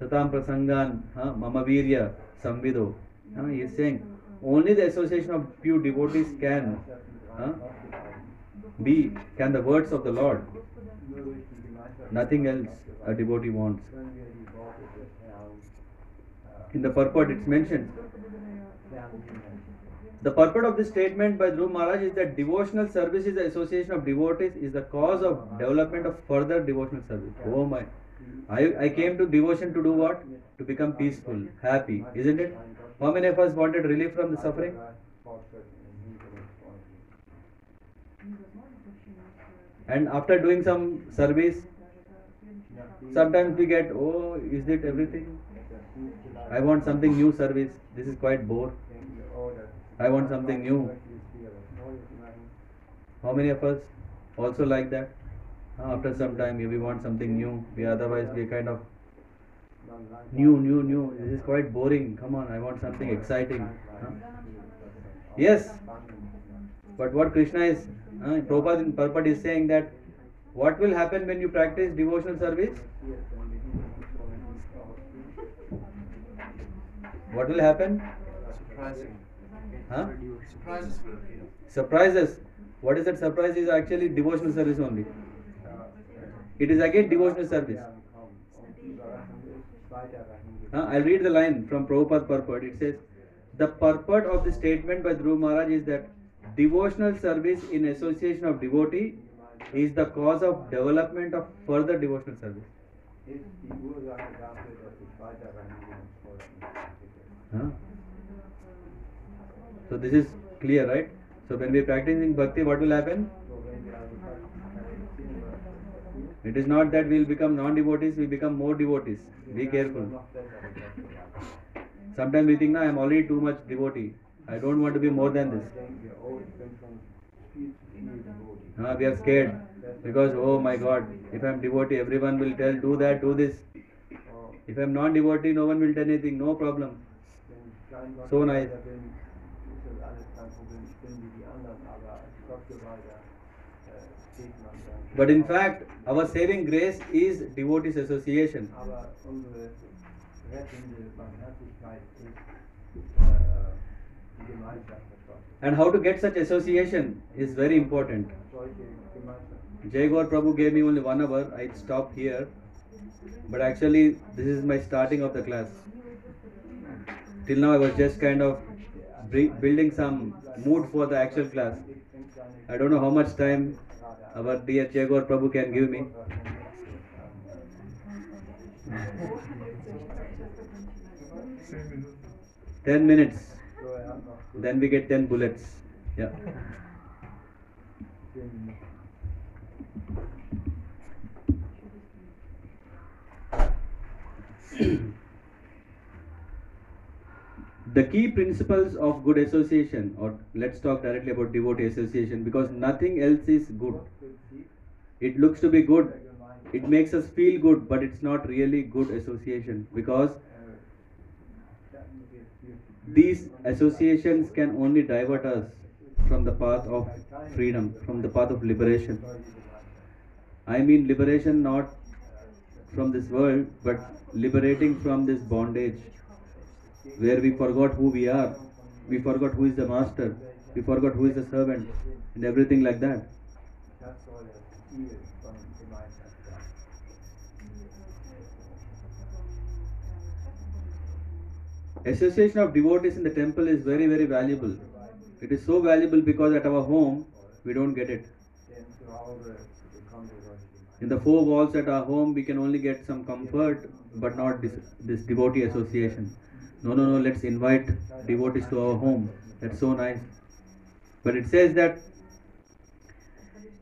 Satam prasangan huh, mama virya samvido. Huh, he is saying only the association of pure devotees can be can the words of the Lord. Nothing else a devotee wants. In the purport it's mentioned. The purport of this statement by Dhruv Maharaj is that devotional service is the association of devotees is the cause of development of further devotional service. Oh my. I, I came to devotion to do what? To become peaceful, happy, isn't it? How many of us wanted relief from the suffering? And after doing some service, sometimes we get, oh, is it everything? I want something new service. This is quite bore. I want something new. How many of us also like that? After some time, we want something new. We otherwise we kind of new, new, new. This is quite boring. Come on, I want something exciting. Huh? Yes, but what Krishna is, uh, Prabhupada in Purport is saying that what will happen when you practice devotional service? What will happen? Surprising. Huh? Surprises. Surprises. What is that surprise is actually devotional service only. It is again devotional service. Uh, I'll read the line from Prabhupada purport. It says, The purport of the statement by Dhruv Maharaj is that devotional service in association of devotee is the cause of development of further devotional service. ist So this is clear, right? So when we are practicing bhakti, what will happen? It is not that we will become non-devotees, we become more devotees. Be careful. Sometimes we think, no, I am already too much devotee. I don't want to be more than this. Uh, we are scared because, oh my God, if I am devotee, everyone will tell, do that, do this. If I am non-devotee, no one will tell anything, no problem. So nice. But in fact, our saving grace is devotees association. And how to get such association is very important. Solche Jay Gaur Prabhu gave me only one hour. I stopped here. But actually, this is my starting of the class. Till now, I was just kind of building some mood for the actual class. I don't know how much time our dear Gaur Prabhu can give me. 10 minutes. Then we get 10 bullets. Yeah. [CLEARS THROAT] The key principles of good association, or let's talk directly about devotee association, because nothing else is good. It looks to be good, it makes us feel good, but it's not really good association because these associations can only divert us from the path of freedom, from the path of liberation. I mean liberation not from this world, but liberating from this bondage where we forgot who we are, we forgot who is the master, we forgot who is the servant, and everything like that. Association of devotees in the temple is very, very valuable. It is so valuable because at our home we don't get it. In the four walls at our home, we can only get some comfort, but not this, this devotee association. No, no, no, let's invite devotees to our home. That's so nice. But it says that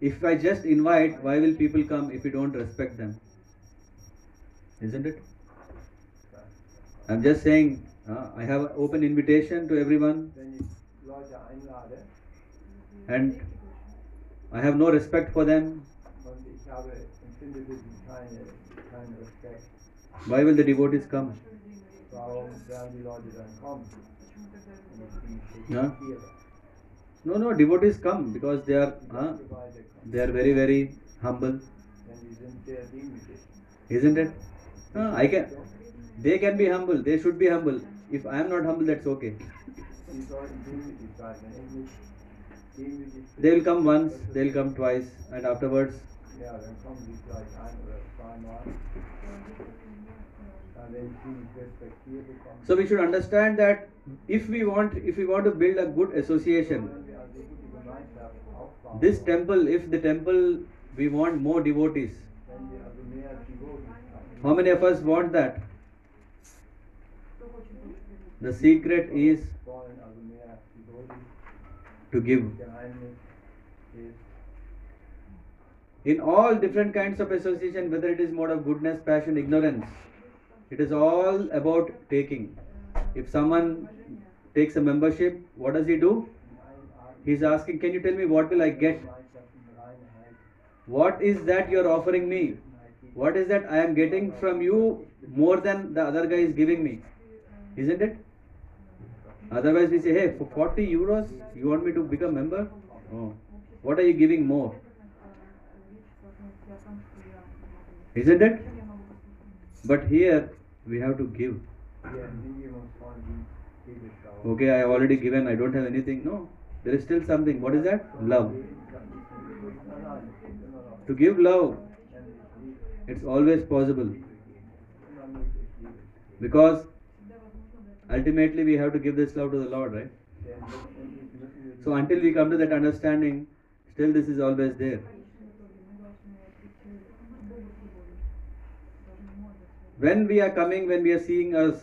if I just invite, why will people come if we don't respect them? Isn't it? I'm just saying, uh, I have an open invitation to everyone, and I have no respect for them. Why will the devotees come? No, no, devotees come because they are, uh, kommen, they are very, very humble, isn't it? Uh, I can. They can be humble. They should be humble. If I am not humble, that's okay. They will come once, they will come twice, and afterwards, ja, dann kommen sie vielleicht so we should understand that if we want, if we want to build a good association, this temple, if the temple, we want more devotees. How many of us want that? The secret is to give. In all different kinds of association, whether it is mode of goodness, passion, ignorance, it is all about taking. If someone takes a membership, what does he do? in allen Arten He is asking, Can you tell me what will I get? What is that you are offering me? What is that I am getting from you more than the other guy is giving me? Isn't it? Otherwise, we say, Hey, for 40 euros, you want me to become member? Oh. What are you giving more? Isn't it? But here, we have to give. Wir nehmen uns von die Bibelschau. Okay, I have already given, I don't have anything. No, there is still something. What is that? Love. Nein, nein, es gibt immer noch To give love, it's always possible. immer möglich Liebe. Because ultimately we have to give this love to the Lord, right? Denn letztendlich müssen wir So until we come to that understanding, still this is always there. When we are coming, when we are seeing us,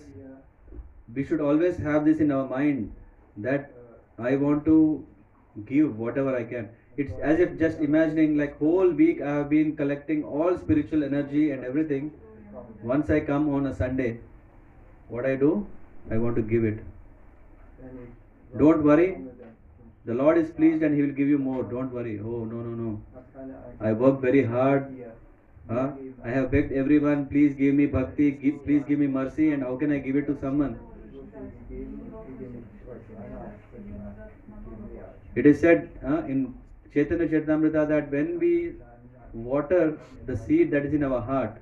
we should always have this in our mind that I want to give whatever I can. It's as if just imagining like whole week I have been collecting all spiritual energy and everything. Once I come on a Sunday, what I do? I want to give it. Don't worry. The Lord is pleased and He will give you more. Don't worry. Oh no no no. I work very hard. Huh? I have begged everyone, please give me bhakti, give, please give me mercy, and how can I give it to someone? It is said uh, in Chaitanya Charitamrita that when we water the seed that is in our heart,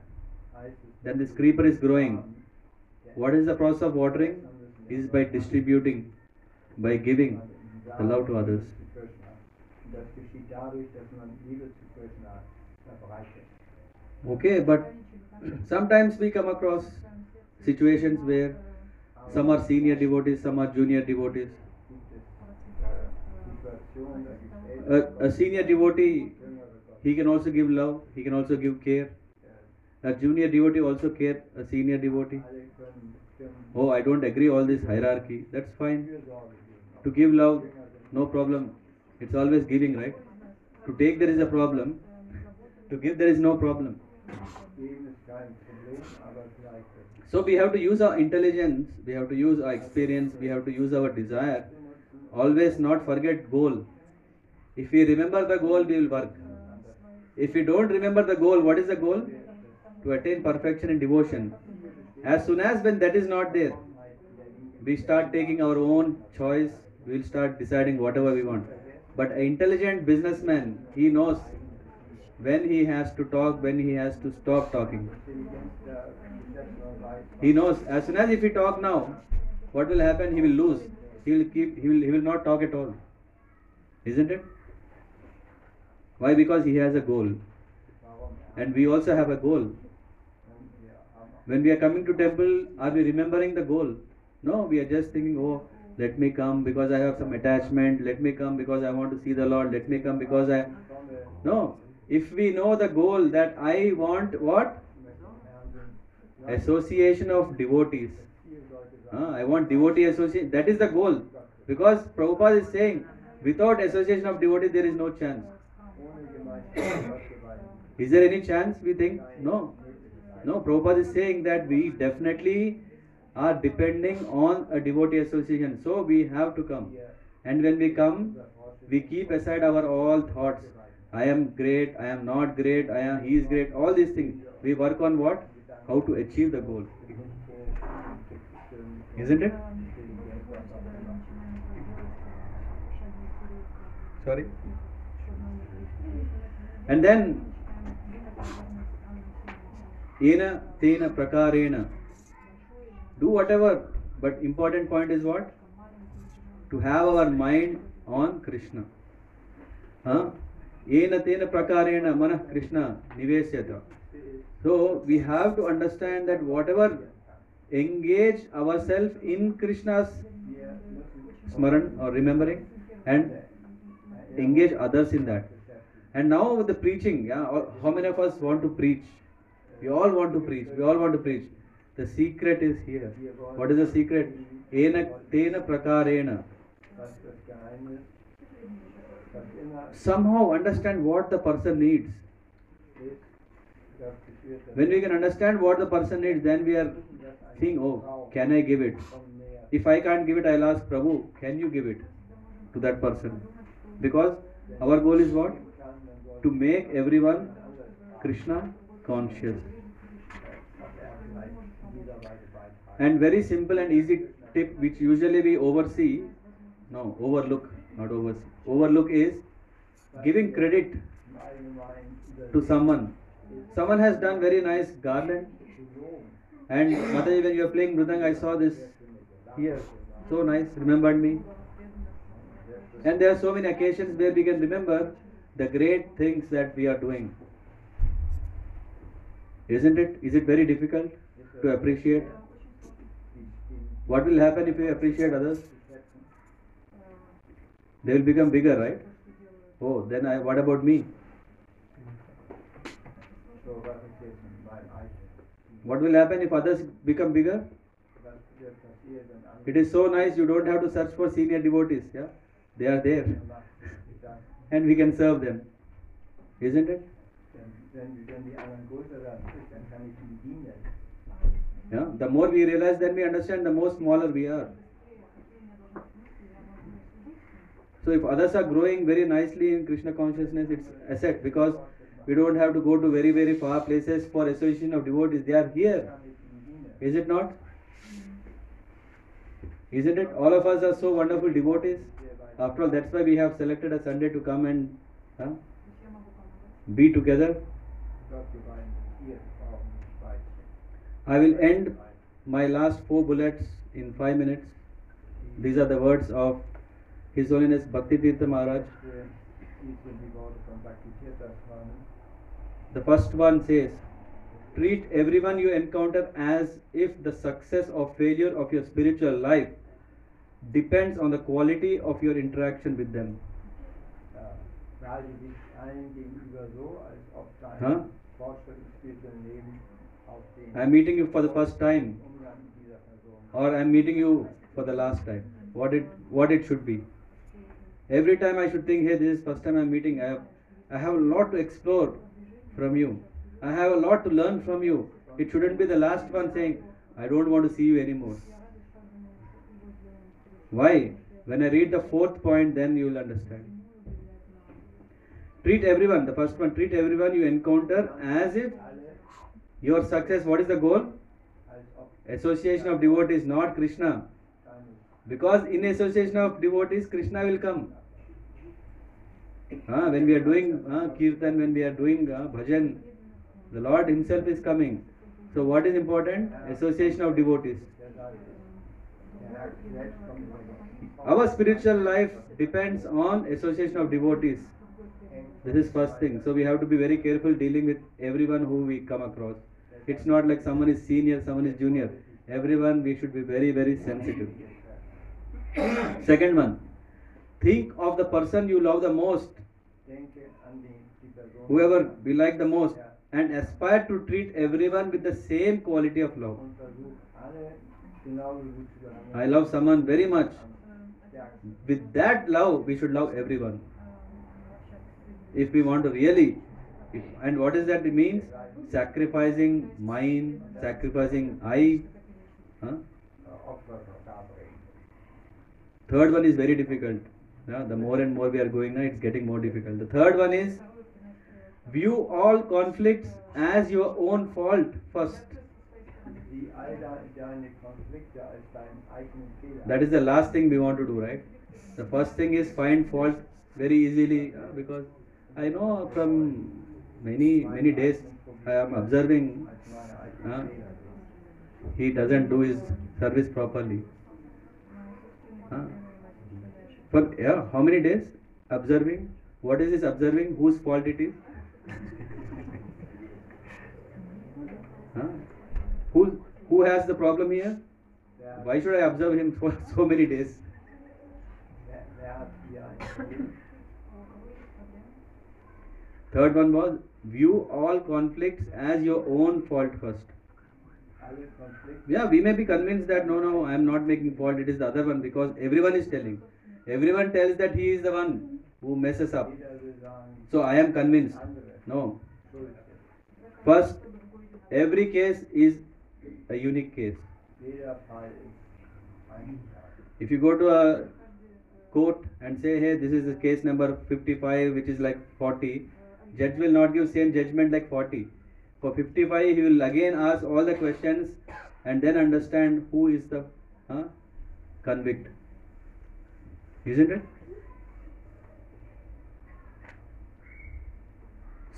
then this creeper is growing. What is the process of watering? Is by distributing, by giving the love to others. Okay, but sometimes we come across situations where some are senior devotees, some are junior devotees. A, a senior devotee, he can also give love, he can also give care. A junior devotee also care a senior devotee. Oh, I don't agree all this hierarchy. That's fine. To give love, no problem. It's always giving, right? To take there is a problem. To give there is no problem. So we have to use our intelligence, we have to use our experience, we have to use our desire. Always not forget goal. If we remember the goal, we will work. If we don't remember the goal, what is the goal? To attain perfection in devotion. As soon as when that is not there, we start taking our own choice, we will start deciding whatever we want. But an intelligent businessman, he knows when he has to talk, when he has to stop talking. He knows as soon as if he talk now, what will happen? He will lose. He will keep. He will. He will not talk at all. Isn't it? Why? Because he has a goal, and we also have a goal. When we are coming to temple, are we remembering the goal? No, we are just thinking, oh, let me come because I have some attachment. Let me come because I want to see the Lord. Let me come because I. No. If we know the goal that I want what association of devotees. Ah, I want devotee association. That is the goal. Because Prabhupada is saying, without association of devotees, there is no chance. [COUGHS] Is there any chance? We think no. No, Prabhupada is saying that we definitely are depending on a devotee association. So we have to come. And when we come, we keep aside our all thoughts. I am great, I am not great, I am he is great, all these things. We work on what? How to achieve the goal. Isn't it? Sorry? And then Ena tena prakarena. Do whatever, but important point is what? To have our mind on Krishna. Huh? Ena tena prakarena mana Krishna nivesyata. So we have to understand that whatever engage ourselves in Krishna's smaran or remembering and engage others in that. And now with the preaching, yeah, how many of us want to preach? We all want to preach. We all want to preach. The secret is here. What is the secret? Ena tena prakarena. Somehow understand what the person needs. When we can understand what the person needs, then we are saying, oh, can I give it? If I can't give it, I'll ask Prabhu, can you give it to that person? Because our goal is what? To make everyone Krishna conscious. And very simple and easy tip which usually we oversee, no, overlook, not oversee. Overlook is giving credit to someone. Someone has done very nice garland. And Mataji, when you are playing Mridang, I saw this here. So nice, remembered me. And there are so many occasions where we can remember the great things that we are doing. Isn't it? Is it very difficult to appreciate? What will happen if we appreciate others? They will become bigger, right? Oh, then I, what about me? What will happen if others become bigger? It is so nice you don't have to search for senior devotees, yeah? They are there [LAUGHS] and we can serve them. Isn't it? Yeah? The more we realize, then we understand the more smaller we are. So if others are growing very nicely in Krishna consciousness, it's asset because we don't have to go to very very far places for association of devotees. They are here. Is it not? Isn't it? All of us are so wonderful devotees. After all, that's why we have selected a Sunday to come and huh, be together. I will end my last four bullets in five minutes. These are the words of His Holiness Bhakti Maharaj. The first one says, Treat everyone you encounter as if the success or failure of your spiritual life depends on the quality of your interaction with them. Huh? Im meeting you for the first time, or I am meeting you for the last time. What it what it should be. Every time I should think, hey, this is first time I'm meeting. I have I have a lot to explore from you. I have a lot to learn from you. It shouldn't be the last one saying, I don't want to see you anymore. Why? When I read the fourth point, then you will understand. Treat everyone, the first one, treat everyone you encounter as if your success, what is the goal? Association of devotees, not Krishna. Because in association of devotees, Krishna will come. Ah, when we are doing ah, kirtan, when we are doing ah, bhajan, the Lord Himself is coming. So, what is important? Association of devotees. Our spiritual life depends on association of devotees. This is first thing. So, we have to be very careful dealing with everyone who we come across. It's not like someone is senior, someone is junior. Everyone we should be very, very sensitive. [COUGHS] Second one, think of the person you love the most, whoever we like the most, and aspire to treat everyone with the same quality of love. I love someone very much. With that love, we should love everyone. If we want to really, and what is that it means? Sacrificing mine, sacrificing I. Huh? Third one is very difficult. Yeah, the more and more we are going it's getting more difficult. The third one is view all conflicts as your own fault first. That is the last thing we want to do, right? The first thing is find fault very easily uh, because I know from many many days I am observing. Fehler. he doesn't do his service properly. Huh? For yeah, how many days? Observing. What is this observing? Whose fault it is? huh? Who who has the problem here? Wer, Why should I observe him for [LAUGHS] so many days? Third one was view all conflicts as your own fault first. Yeah, we may be convinced that no, no, I am not making fault, it is the other one because everyone is telling. Everyone tells that he is the one who messes up. So I am convinced. No. First, every case is a unique case. If you go to a court and say, hey, this is the case number 55, which is like 40, judge will not give same judgment like 40. For 55, he will again ask all the questions and then understand who is the huh, convict. Isn't it?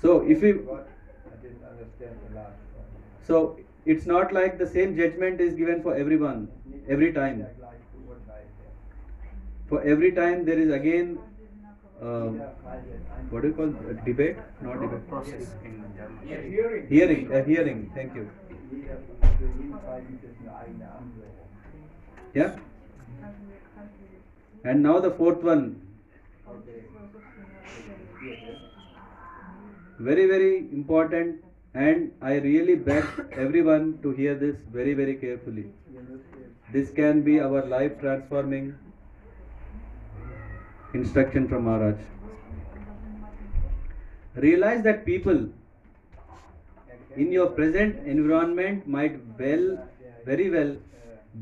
So if we But I didn't understand the last one. so it's not like the same judgment is given for everyone every time. jeder gleich beurteilt wird. For every time there is again um, Jeder Fall wird einzeln what do you call a debate? Not debate. Process in German. Hearing. Hearing, a hearing. Thank you. Jeder, für jeden Fall gibt es eine eigene Anhörung. Yeah. And now the fourth one, very very important, and I really beg everyone to hear this very very carefully. This can be our life transforming instruction from Maharaj. Realize that people in your present environment might well, very well,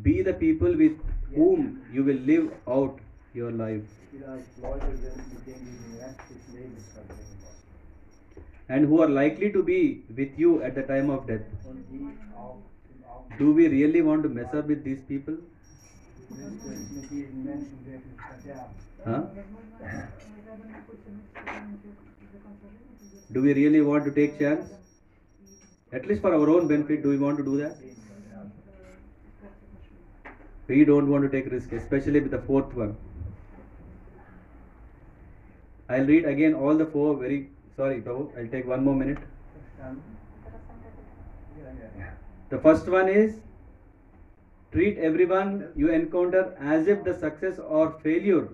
be the people with whom you will live out your life and who are likely to be with you at the time of death. Do we really want to mess up with these people? Huh? Do we really want to take chance? At least for our own benefit, do we want to do that? We don't want to take risk, especially with the fourth one. I'll read again all the four very sorry, Prabhu. I'll take one more minute. The first one is treat everyone you encounter as if the success or failure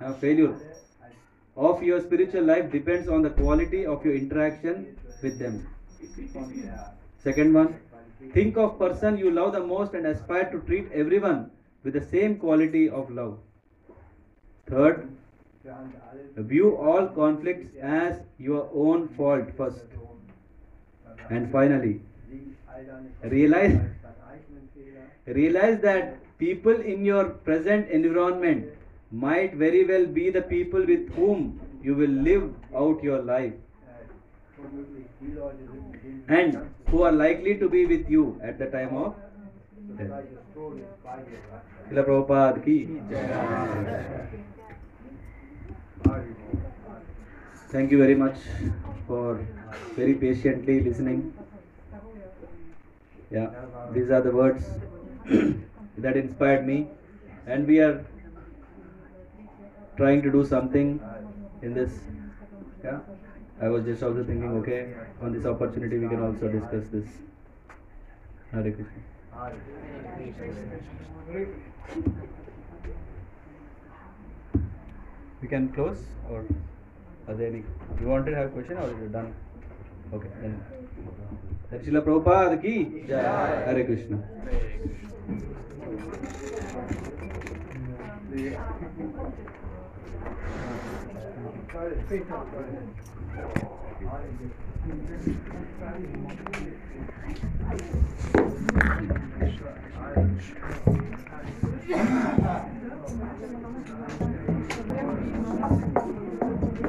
uh, failure of your spiritual life depends on the quality of your interaction with them. Second one, think of person you love the most and aspire to treat everyone with the same quality of love. Third, view all conflicts as your own fault first. And finally, realize- realize that people in your present environment might very well be the people with whom you will live out your life and who are likely to be with you at the time of death. Prabhupada ki Thank you very much for very patiently listening. Yeah, these are the words [CLEARS THROAT] that inspired me, and we are trying to do something in this. Yeah, I was just also thinking, okay, on this opportunity we can also discuss this. Hare Krishna. we can close or are there any you wanted to have a question or you're done okay then Srila Prabhupada ki Jai Hare Krishna Thank you. よろしくお願いします。